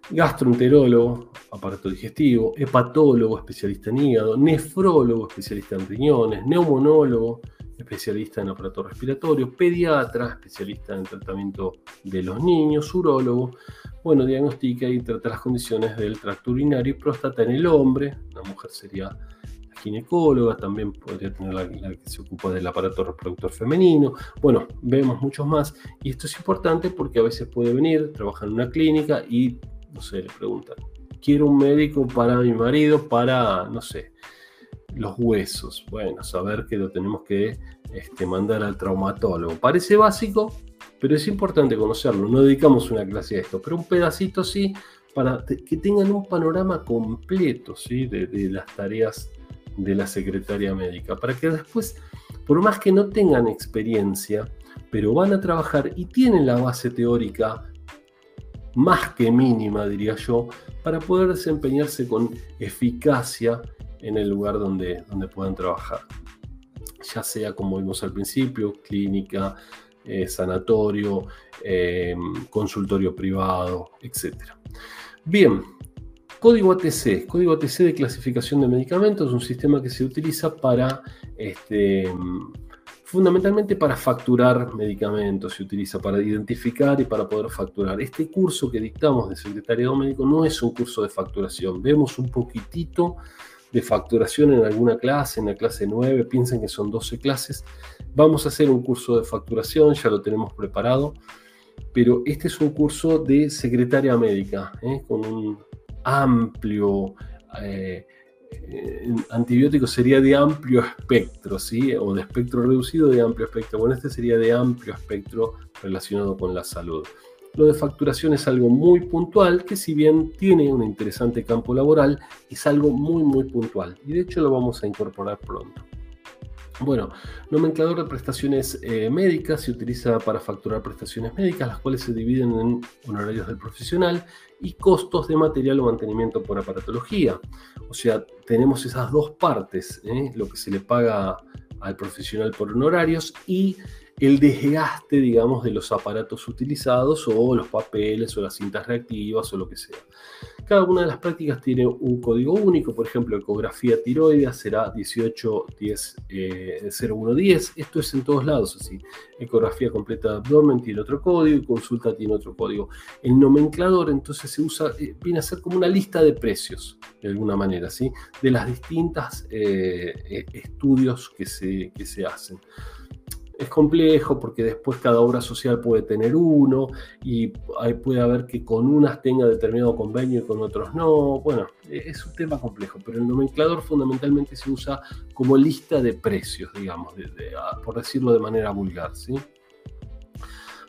gastroenterólogo, aparato digestivo, hepatólogo, especialista en hígado, nefrólogo, especialista en riñones, neumonólogo, especialista en aparato respiratorio, pediatra, especialista en tratamiento de los niños, urólogo, bueno, diagnostica y trata las condiciones del tracto urinario y próstata en el hombre, la mujer sería la ginecóloga, también podría tener la, que se ocupa del aparato reproductor femenino, bueno, vemos muchos más, y esto es importante porque a veces puede venir, trabajar en una clínica y, no sé, le preguntan, quiero un médico para mi marido, para, no sé, los huesos. Bueno, saber que lo tenemos que este, mandar al traumatólogo. Parece básico, pero es importante conocerlo. No dedicamos una clase a esto, pero un pedacito sí, para que tengan un panorama completo ¿sí? de las tareas de la secretaria médica, para que después, por más que no tengan experiencia, pero van a trabajar y tienen la base teórica más que mínima, diría yo, para poder desempeñarse con eficacia en el lugar donde, donde puedan trabajar. Ya sea, como vimos al principio, clínica, eh, sanatorio, em, consultorio privado, etc. Bien, código ATC. Código ATC de clasificación de medicamentos un sistema que se utiliza para, este, fundamentalmente para facturar medicamentos, se utiliza para identificar y para poder facturar. Este curso que dictamos de secretariado médico no es un curso de facturación. Vemos un poquitito de facturación en alguna clase, en la clase 9, piensen que son 12 clases. Vamos a hacer un curso de facturación, ya lo tenemos preparado, pero este es un curso de secretaria médica, ¿eh? con un amplio... Eh, antibiótico sería de amplio espectro, ¿sí? O de espectro reducido de amplio espectro. Bueno, este sería de amplio espectro relacionado con la salud. Lo de facturación es algo muy puntual que si bien tiene un interesante campo laboral, es algo muy muy puntual y de hecho lo vamos a incorporar pronto. Bueno, nomenclador de prestaciones eh, médicas se utiliza para facturar prestaciones médicas, las cuales se dividen en honorarios del profesional y costos de material o mantenimiento por aparatología. O sea, tenemos esas dos partes, ¿eh? lo que se le paga al profesional por honorarios y el desgaste, digamos, de los aparatos utilizados o los papeles o las cintas reactivas o lo que sea. Cada una de las prácticas tiene un código único, por ejemplo, ecografía tiroidea será 1810010. Eh, Esto es en todos lados así. Ecografía completa de abdomen tiene otro código y consulta tiene otro código. El nomenclador entonces se usa, eh, viene a ser como una lista de precios, de alguna manera, ¿sí? de las distintas eh, estudios que se, que se hacen es complejo porque después cada obra social puede tener uno y puede haber que con unas tenga determinado convenio y con otros no. Bueno, es un tema complejo, pero el nomenclador fundamentalmente se usa como lista de precios, digamos, por decirlo de manera vulgar. ¿sí?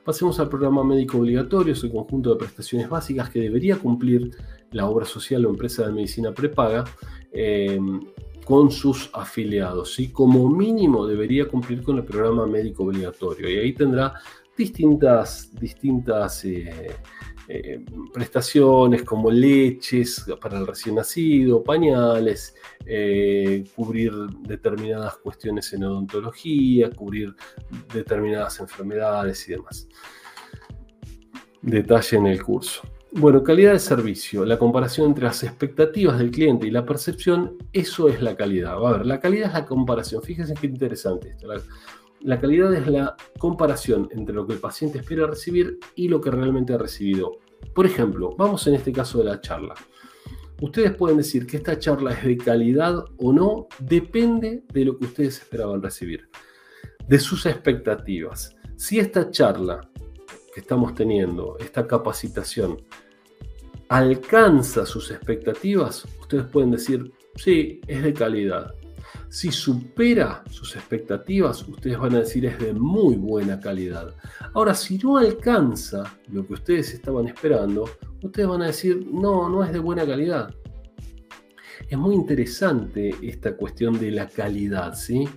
Pasemos al programa médico obligatorio, es el conjunto de prestaciones básicas que debería cumplir la obra social o empresa de medicina prepaga. Eh, con sus afiliados. y Como mínimo debería cumplir con el programa médico obligatorio y ahí tendrá distintas, distintas eh, eh, prestaciones como leches para el recién nacido, pañales, eh, cubrir determinadas cuestiones en odontología, cubrir determinadas enfermedades y demás. Detalle en el curso. Bueno, calidad de servicio, la comparación entre las expectativas del cliente y la percepción, eso es la calidad. A ver, la calidad es la comparación. Fíjense qué interesante esto. La, calidad es la comparación entre lo que el paciente espera recibir y lo que realmente ha recibido. Por ejemplo, vamos en este caso de la charla. Ustedes pueden decir que esta charla es de calidad o no, depende de lo que ustedes esperaban recibir, de sus expectativas. Si esta charla estamos teniendo, esta capacitación, alcanza sus expectativas, ustedes pueden decir, sí, es de calidad. Si supera sus expectativas, ustedes van a decir es de muy buena calidad. Ahora, si no alcanza lo que ustedes estaban esperando, ustedes van a decir, no, no es de buena calidad. Es muy interesante esta cuestión de la calidad, ¿sí?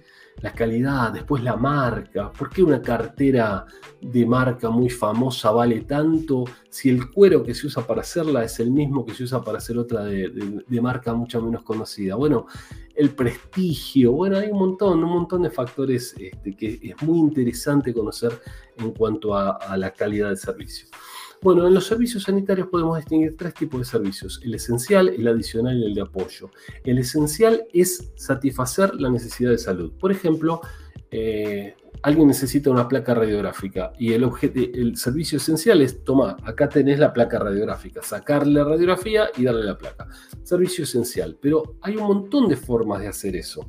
La calidad, después la marca. ¿Por qué una cartera de marca muy famosa vale tanto si el cuero que se usa para hacerla es el mismo que se usa para hacer otra de, marca mucho menos conocida? Bueno, el prestigio, bueno, hay un montón, un montón de factores este, que es muy interesante conocer en cuanto a la calidad del servicio. Bueno, en los servicios sanitarios podemos distinguir tres tipos de servicios, el esencial, el adicional y el de apoyo. El esencial es satisfacer la necesidad de salud. Por ejemplo, eh, alguien necesita una placa radiográfica y el, el servicio esencial es, toma, acá tenés la placa radiográfica, sacarle la radiografía y darle la placa. Servicio esencial, pero hay un montón de formas de hacer eso.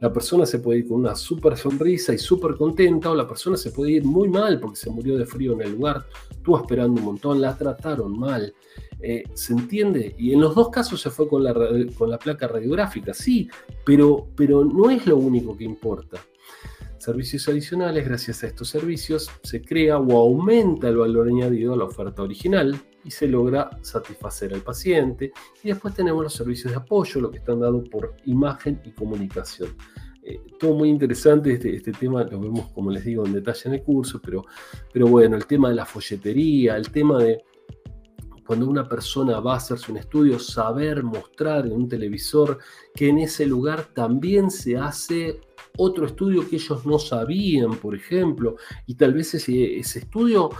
La persona se puede ir con una súper sonrisa y súper contenta, o la persona se puede ir muy mal porque se murió de frío en el lugar, estuvo esperando un montón, la trataron mal. Eh, ¿Se entiende? Y en los dos casos se fue con la, con la placa radiográfica, sí, pero, pero no es lo único que importa. Servicios adicionales, gracias a estos servicios, se crea o aumenta el valor añadido a la oferta original, y se logra satisfacer al paciente. Y después tenemos los servicios de apoyo, lo que están dados por imagen y comunicación. Eh, todo muy interesante este, este, tema, lo vemos como les digo en detalle en el curso, pero, pero bueno, el tema de la folletería, el tema de cuando una persona va a hacerse un estudio, saber mostrar en un televisor que en ese lugar también se hace otro estudio que ellos no sabían, por ejemplo, y tal vez ese, ese estudio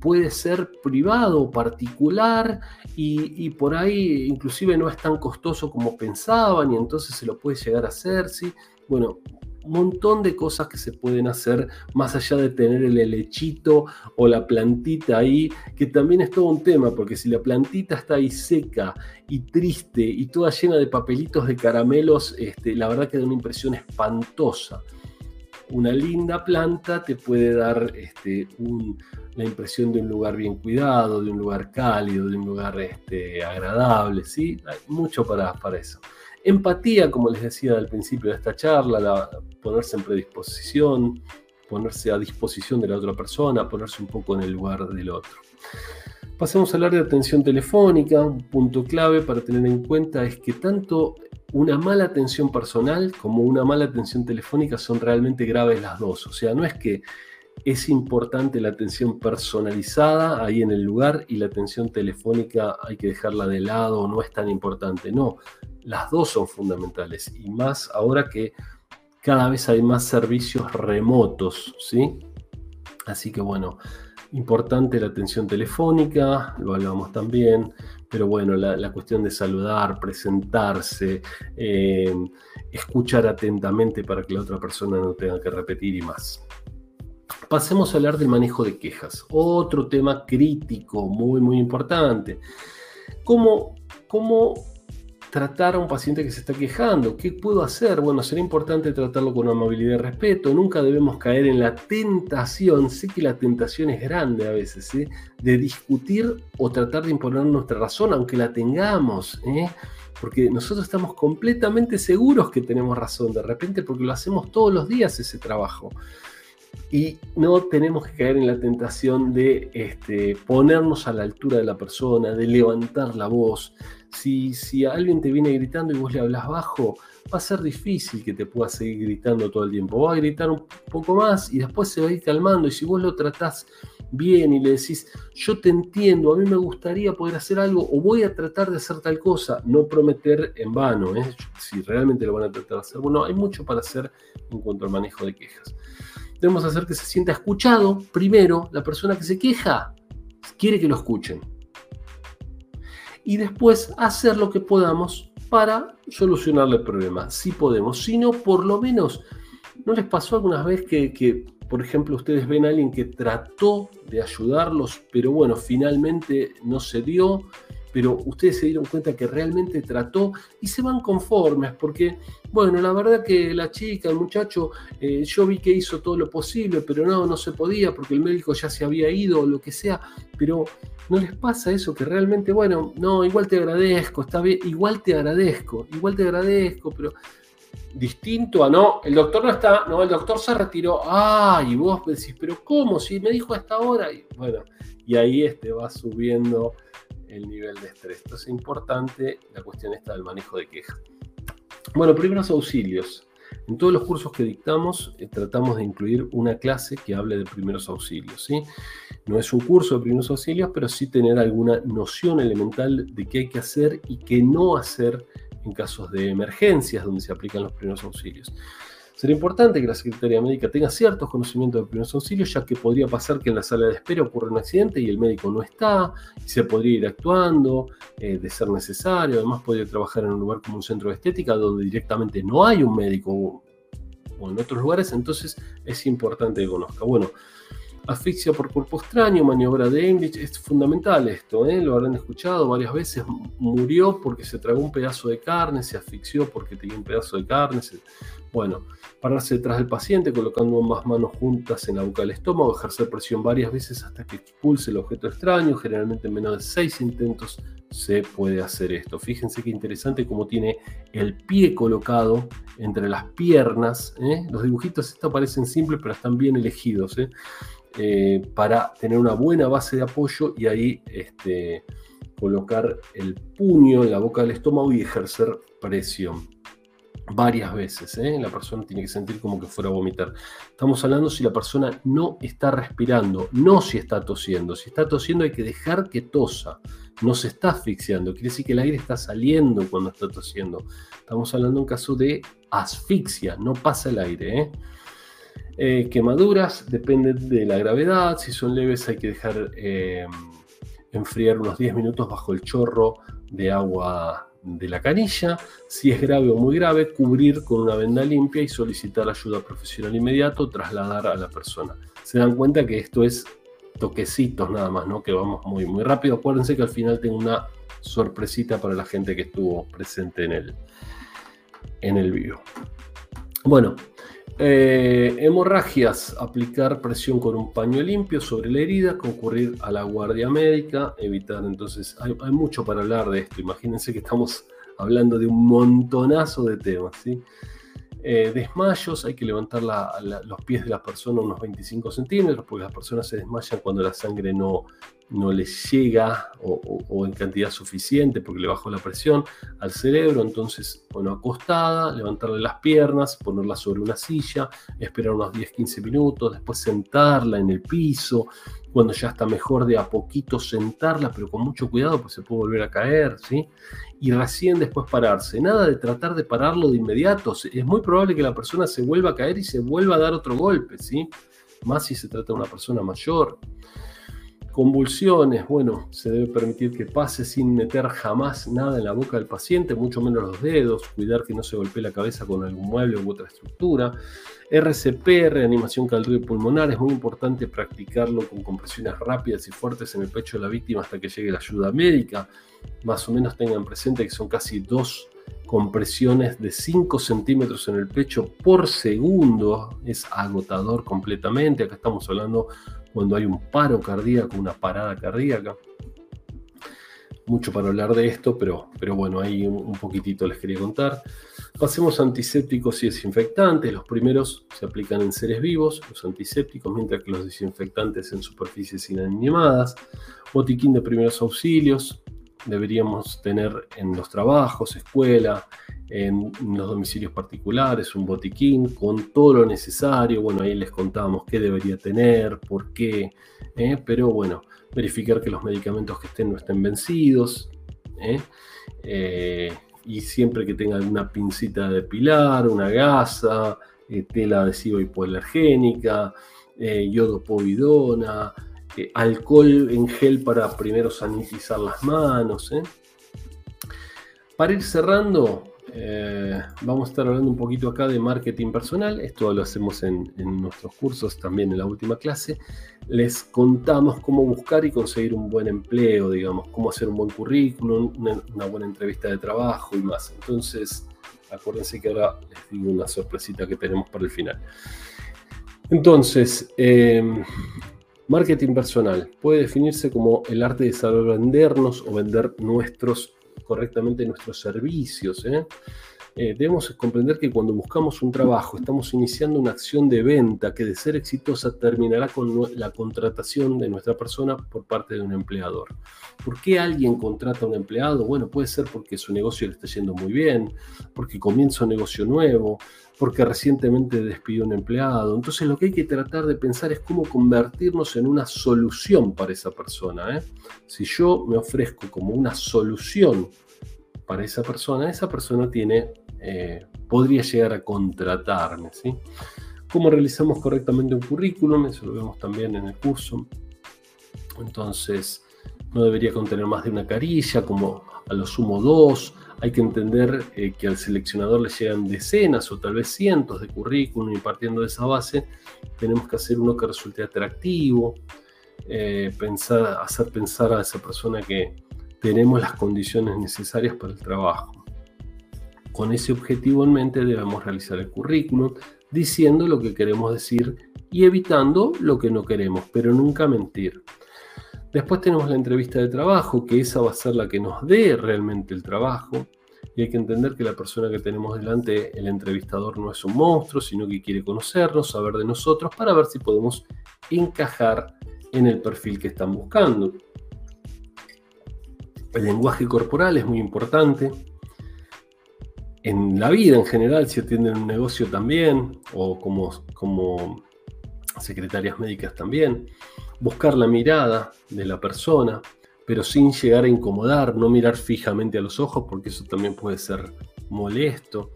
puede ser privado, particular, y, por ahí inclusive no es tan costoso como pensaban y entonces se lo puede llegar a hacer, ¿sí? Bueno, un montón de cosas que se pueden hacer más allá de tener el helechito o la plantita ahí, que también es todo un tema, porque si la plantita está ahí seca y triste y toda llena de papelitos de caramelos, este, la verdad que da una impresión espantosa una linda planta te puede dar este, la impresión de un lugar bien cuidado, de un lugar cálido, de un lugar este, agradable, ¿sí? Hay mucho para, para eso. Empatía, como les decía al principio de esta charla, ponerse en predisposición, ponerse a disposición de la otra persona, ponerse un poco en el lugar del otro. Pasemos a hablar de atención telefónica. Un punto clave para tener en cuenta es que tanto una mala atención personal como una mala atención telefónica son realmente graves las dos. O sea, no es que es importante la atención personalizada ahí en el lugar y la atención telefónica hay que dejarla de lado, no es tan importante. No, las dos son fundamentales y más ahora que cada vez hay más servicios remotos, ¿sí? Así que bueno, importante la atención telefónica, lo hablamos también, pero bueno, la, cuestión de saludar, presentarse, eh, escuchar atentamente para que la otra persona no tenga que repetir y más. Pasemos a hablar del manejo de quejas, otro tema crítico, muy, muy importante. ¿Cómo, cómo tratar a un paciente que se está quejando. ¿Qué puedo hacer? Bueno, será importante tratarlo con amabilidad y respeto. Nunca debemos caer en la tentación, sé que la tentación es grande a veces, ¿eh? de discutir o tratar de imponer nuestra razón, aunque la tengamos. ¿eh? Porque nosotros estamos completamente seguros que tenemos razón de repente porque lo hacemos todos los días ese trabajo. Y no tenemos que caer en la tentación de este, ponernos a la altura de la persona, de levantar la voz, si, si alguien te viene gritando y vos le hablas bajo, va a ser difícil que te pueda seguir gritando todo el tiempo. Va a gritar un poco más y después se va calmando. Y si vos lo tratás bien y le decís, yo te entiendo, a mí me gustaría poder hacer algo o voy a tratar de hacer tal cosa, no prometer en vano, ¿eh? si realmente lo van a tratar de hacer. Bueno, hay mucho para hacer en cuanto al manejo de quejas. Debemos hacer que se sienta escuchado. Primero, la persona que se queja quiere que lo escuchen y después hacer lo que podamos para solucionarle el problema, si podemos. Si no, por lo menos, ¿no les pasó algunas vez que, que, por ejemplo, ustedes ven a alguien que trató de ayudarlos, pero bueno, finalmente no se dio? Pero ustedes se dieron cuenta que realmente trató y se van conformes, porque, bueno, la verdad que la chica, el muchacho, eh, yo vi que hizo todo lo posible, pero no, no se podía porque el médico ya se había ido o lo que sea, pero no les pasa eso, que realmente, bueno, no, igual te agradezco, está bien, igual te agradezco, igual te agradezco, pero distinto a no, el doctor no está, no, el doctor se retiró, ah, y vos decís, pero ¿cómo? Si me dijo hasta ahora, y bueno, y ahí este va subiendo el nivel de estrés. Entonces es importante la cuestión esta del manejo de queja. Bueno, primeros auxilios. En todos los cursos que dictamos eh, tratamos de incluir una clase que hable de primeros auxilios. ¿sí? No es un curso de primeros auxilios, pero sí tener alguna noción elemental de qué hay que hacer y qué no hacer en casos de emergencias donde se aplican los primeros auxilios. Sería importante que la Secretaría Médica tenga ciertos conocimientos de primeros auxilios, ya que podría pasar que en la sala de espera ocurra un accidente y el médico no está, y se podría ir actuando eh, de ser necesario. Además, podría trabajar en un lugar como un centro de estética donde directamente no hay un médico o en otros lugares, entonces es importante que conozca. Bueno, asfixia por cuerpo extraño, maniobra de English, es fundamental esto, ¿eh? lo habrán escuchado varias veces, murió porque se tragó un pedazo de carne, se asfixió porque tenía un pedazo de carne, bueno, pararse detrás del paciente colocando ambas manos juntas en la boca del estómago, ejercer presión varias veces hasta que expulse el objeto extraño, generalmente en menos de seis intentos se puede hacer esto. Fíjense qué interesante cómo tiene el pie colocado entre las piernas. ¿eh? Los dibujitos estos parecen simples, pero están bien elegidos ¿eh? Eh, para tener una buena base de apoyo y ahí este, colocar el puño en la boca del estómago y ejercer presión varias veces. ¿eh? La persona tiene que sentir como que fuera a vomitar. Estamos hablando si la persona no está respirando, no si está tosiendo. Si está tosiendo hay que dejar que tosa. No se está asfixiando. Quiere decir que el aire está saliendo cuando está tosiendo. Estamos hablando de un caso de asfixia. No pasa el aire. ¿eh? Eh, quemaduras depende de la gravedad. Si son leves hay que dejar enfriar unos 10 minutos bajo el chorro de agua de la canilla, si es grave o muy grave, cubrir con una venda limpia y solicitar ayuda profesional inmediato, trasladar a la persona. Se dan cuenta que esto es toquecitos nada más, ¿no? Que vamos muy, muy rápido. Acuérdense que al final tengo una sorpresita para la gente que estuvo presente en el, en el vivo. Bueno, eh, hemorragias, aplicar presión con un paño limpio sobre la herida, concurrir a la guardia médica, evitar entonces, hay, mucho para hablar de esto, imagínense que estamos hablando de un montonazo de temas, ¿sí? Eh, desmayos, hay que levantar los pies de la persona unos 25 centímetros, porque las personas se desmayan cuando la sangre no, no le llega o, en cantidad suficiente porque le bajó la presión al cerebro. Entonces, bueno, acostada, levantarle las piernas, ponerla sobre una silla, esperar unos 10-15 minutos, después sentarla en el piso. Cuando ya está mejor, de a poquito sentarla, pero con mucho cuidado, pues se puede volver a caer, ¿sí? Y recién después pararse. Nada de tratar de pararlo de inmediato. Es muy probable que la persona se vuelva a caer y se vuelva a dar otro golpe, ¿sí? Más si se trata de una persona mayor. Convulsiones, bueno, se debe permitir que pase sin meter jamás nada en la boca del paciente, mucho menos los dedos, cuidar que no se golpee la cabeza con algún mueble u otra estructura. RCP, reanimación pulmonar, es muy importante practicarlo con compresiones rápidas y fuertes en el pecho de la víctima hasta que llegue la ayuda médica. Más o menos tengan presente que son casi dos compresiones de 5 centímetros en el pecho por segundo. Es agotador completamente. Acá estamos hablando cuando hay un paro cardíaco, una parada cardíaca. Mucho para hablar de esto, pero, pero bueno, ahí un, poquitito les quería contar. Pasemos a antisépticos y desinfectantes. Los primeros se aplican en seres vivos, los antisépticos, mientras que los desinfectantes en superficies inanimadas. Botiquín de primeros auxilios, deberíamos tener en los trabajos, escuela, en los domicilios particulares, un botiquín con todo lo necesario. Bueno, ahí les contamos qué debería tener, por qué, ¿eh? pero bueno, verificar que los medicamentos que estén no estén vencidos. ¿eh? Eh, y siempre que tenga alguna pincita de pilar, una gasa, tela adhesiva hipoalergénica, yodo povidona, alcohol en gel para primero sanitizar las manos. Para ir cerrando, eh, vamos a estar hablando un poquito acá de marketing personal. Esto lo hacemos en, nuestros cursos, también en la última clase. Les contamos cómo buscar y conseguir un buen empleo, digamos, cómo hacer un buen currículum, una, buena entrevista de trabajo y más. Entonces, acuérdense que ahora les digo una sorpresita que tenemos para el final. Entonces, eh, marketing personal puede definirse como el arte de saber vendernos o vender nuestros correctamente nuestros servicios. ¿eh? Eh, debemos comprender que cuando buscamos un trabajo estamos iniciando una acción de venta que de ser exitosa terminará con la contratación de nuestra persona por parte de un empleador. ¿Por qué alguien contrata a un empleado? Bueno, puede ser porque su negocio le está yendo muy bien, porque comienza un negocio nuevo, porque recientemente despidió un empleado. Entonces lo que hay que tratar de pensar es cómo convertirnos en una solución para esa persona. ¿eh? Si yo me ofrezco como una solución para esa persona, esa persona tiene, eh, podría llegar a contratarme. ¿Cómo realizamos correctamente un currículum? Eso lo vemos también en el curso. Entonces, no debería contener más de una carilla, como a lo sumo dos. Hay que entender eh, que al seleccionador le llegan decenas o tal vez cientos de currículum y partiendo de esa base tenemos que hacer uno que resulte atractivo, eh, pensar, hacer pensar a esa persona que tenemos las condiciones necesarias para el trabajo. Con ese objetivo en mente debemos realizar el currículum diciendo lo que queremos decir y evitando lo que no queremos, pero nunca mentir. Después tenemos la entrevista de trabajo, que esa va a ser la que nos dé realmente el trabajo. Y hay que entender que la persona que tenemos delante, el entrevistador, no es un monstruo, sino que quiere conocernos, saber de nosotros, para ver si podemos encajar en el perfil que están buscando. El lenguaje corporal es muy importante. En la vida en general, si atienden un negocio también, o como, como secretarias médicas también buscar la mirada de la persona, pero sin llegar a incomodar, no mirar fijamente a los ojos porque eso también puede ser molesto.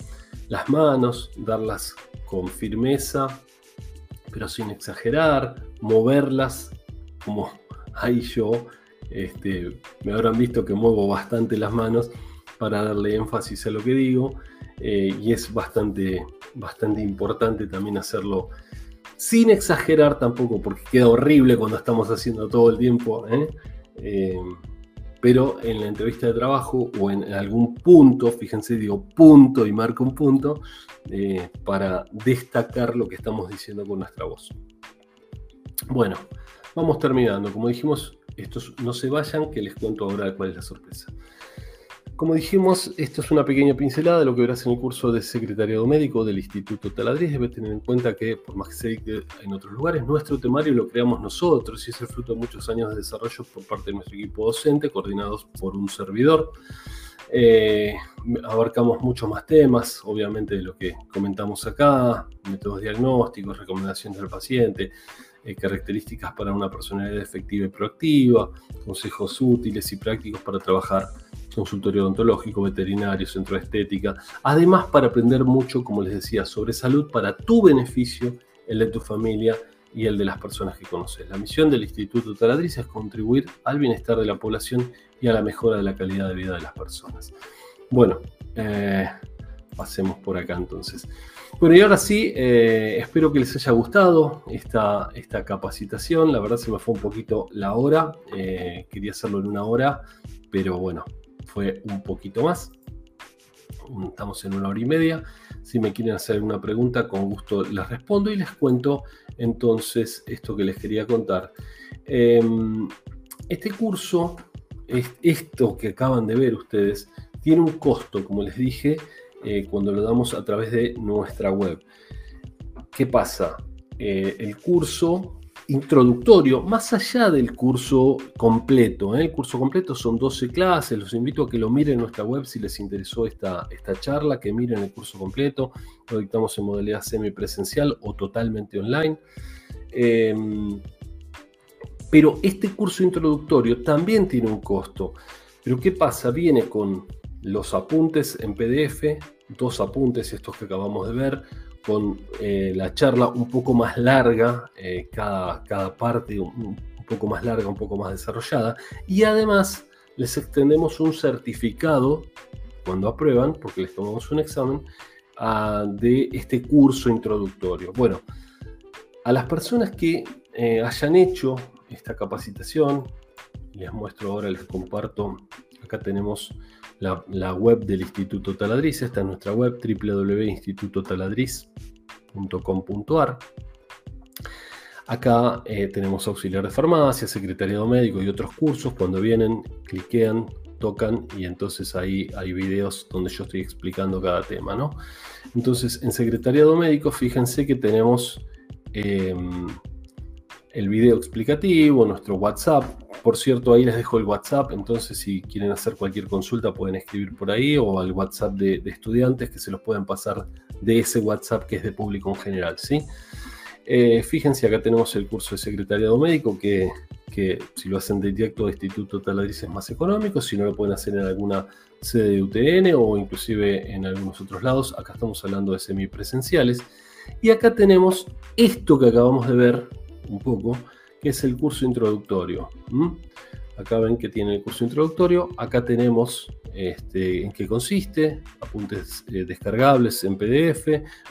Las manos, darlas con firmeza, pero sin exagerar, moverlas como ahí yo, este, me habrán visto que muevo bastante las manos para darle énfasis a lo que digo eh, y es bastante, bastante importante también hacerlo sin exagerar tampoco, porque queda horrible cuando estamos haciendo todo el tiempo, ¿eh? Eh, pero en la entrevista de trabajo o en algún punto, fíjense, digo punto y marco un punto, eh, para destacar lo que estamos diciendo con nuestra voz. Bueno, vamos terminando. Como dijimos, estos no se vayan, que les cuento ahora cuál es la sorpresa. Como dijimos, esto es una pequeña pincelada de lo que verás en el curso de secretariado médico del Instituto Taladriz. Debes tener en cuenta que, por más que se dicte en otros lugares, nuestro temario lo creamos nosotros y es el fruto de muchos años de desarrollo por parte de nuestro equipo docente, coordinados por un servidor. Eh, abarcamos muchos más temas, obviamente, de lo que comentamos acá, métodos diagnósticos, recomendaciones del paciente, eh, características para una personalidad efectiva y proactiva, consejos útiles y prácticos para trabajar consultorio odontológico, veterinario, centro de estética. Además, para aprender mucho, como les decía, sobre salud para tu beneficio, el de tu familia y el de las personas que conoces. La misión del Instituto Taladriz es contribuir al bienestar de la población y a la mejora de la calidad de vida de las personas. Bueno, eh, pasemos por acá entonces. Bueno, y ahora sí, eh, espero que les haya gustado esta, esta capacitación. La verdad se me fue un poquito la hora. Eh, quería hacerlo en una hora, pero bueno, fue un poquito más. Estamos en una hora y media. Si me quieren hacer alguna pregunta, con gusto les respondo y les cuento entonces esto que les quería contar. Em, este curso, esto que acaban de ver ustedes, tiene un costo, como les dije, eh, cuando lo damos a través de nuestra web. ¿Qué pasa? Eh, el curso introductorio, más allá del curso completo. ¿eh? El curso completo son 12 clases, los invito a que lo miren en nuestra web si les interesó esta, esta charla, que miren el curso completo. Lo dictamos en modalidad semipresencial o totalmente online. Em, pero este curso introductorio también tiene un costo. Pero ¿qué pasa? Viene con los apuntes en PDF, dos apuntes, estos que acabamos de ver, con eh, la charla un poco más larga, eh, cada, cada, parte un, poco más larga, un poco más desarrollada, y además les extendemos un certificado cuando aprueban, porque les tomamos un examen, de este curso introductorio. Bueno, a las personas que eh, hayan hecho esta capacitación, les muestro ahora, les comparto, acá tenemos la, web del Instituto Taladriz. Esta es nuestra web www.institutotaladriz.com.ar. Acá eh, tenemos auxiliar de farmacia, secretariado médico y otros cursos. Cuando vienen, cliquean, tocan y entonces ahí hay videos donde yo estoy explicando cada tema, ¿no? Entonces, en secretariado médico, fíjense que tenemos em, el video explicativo, nuestro WhatsApp. Por cierto, ahí les dejo el WhatsApp, entonces si quieren hacer cualquier consulta pueden escribir por ahí o al WhatsApp de, estudiantes que se los pueden pasar de ese WhatsApp que es de público en general. ¿sí? Eh, fíjense, acá tenemos el curso de secretariado médico que, si lo hacen de directo de Instituto Taladriz es más económico, si no lo pueden hacer en alguna sede de UTN o inclusive en algunos otros lados. Acá estamos hablando de semipresenciales. Y acá tenemos esto que acabamos de ver, un poco, que es el curso introductorio. Acá ven que tiene el curso introductorio. Acá tenemos este, en qué consiste, apuntes eh, descargables en PDF,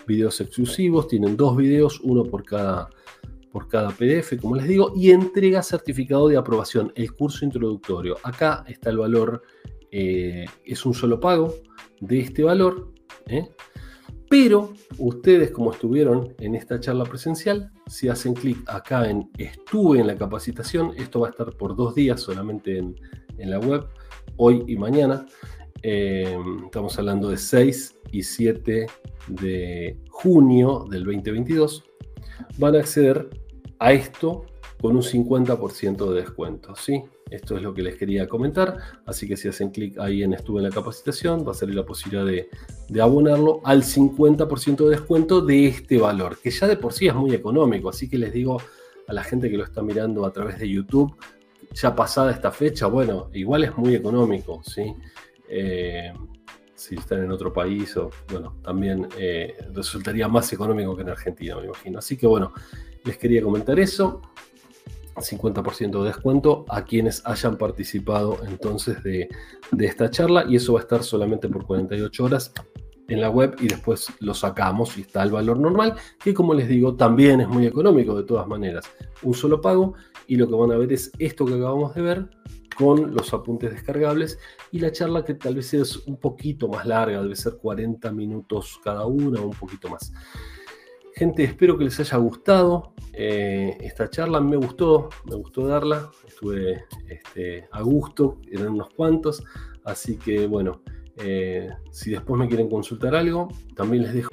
videos exclusivos, tienen dos videos, uno por cada, por cada PDF, como les digo, y entrega certificado de aprobación, el curso introductorio. Acá está el valor, eh, es un solo pago de este valor. ¿eh? Pero ustedes, como estuvieron en esta charla presencial, si hacen clic acá en estuve en la capacitación, esto va a estar por dos días solamente en, la web, hoy y mañana. Eh, estamos hablando de 6 y 7 de junio del 2022. Van a acceder a esto con un 50% de descuento. ¿sí? Esto es lo que les quería comentar. Así que si hacen clic ahí en Estuve en la capacitación, va a salir la posibilidad de, abonarlo al 50% de descuento de este valor, que ya de por sí es muy económico. Así que les digo a la gente que lo está mirando a través de YouTube, ya pasada esta fecha, bueno, igual es muy económico, ¿sí? Eh, si están en otro país, o bueno, también eh, resultaría más económico que en Argentina, me imagino. Así que bueno, les quería comentar eso. 50% de descuento a quienes hayan participado entonces de, esta charla y eso va a estar solamente por 48 horas en la web y después lo sacamos y está el valor normal, que como les digo también es muy económico de todas maneras. Un solo pago y lo que van a ver es esto que acabamos de ver con los apuntes descargables y la charla que tal vez es un poquito más larga, debe ser 40 minutos cada una o un poquito más. Gente, espero que les haya gustado eh, esta charla. Me gustó, me gustó darla. Estuve este, a gusto, eran unos cuantos. Así que bueno, eh, si después me quieren consultar algo, también les dejo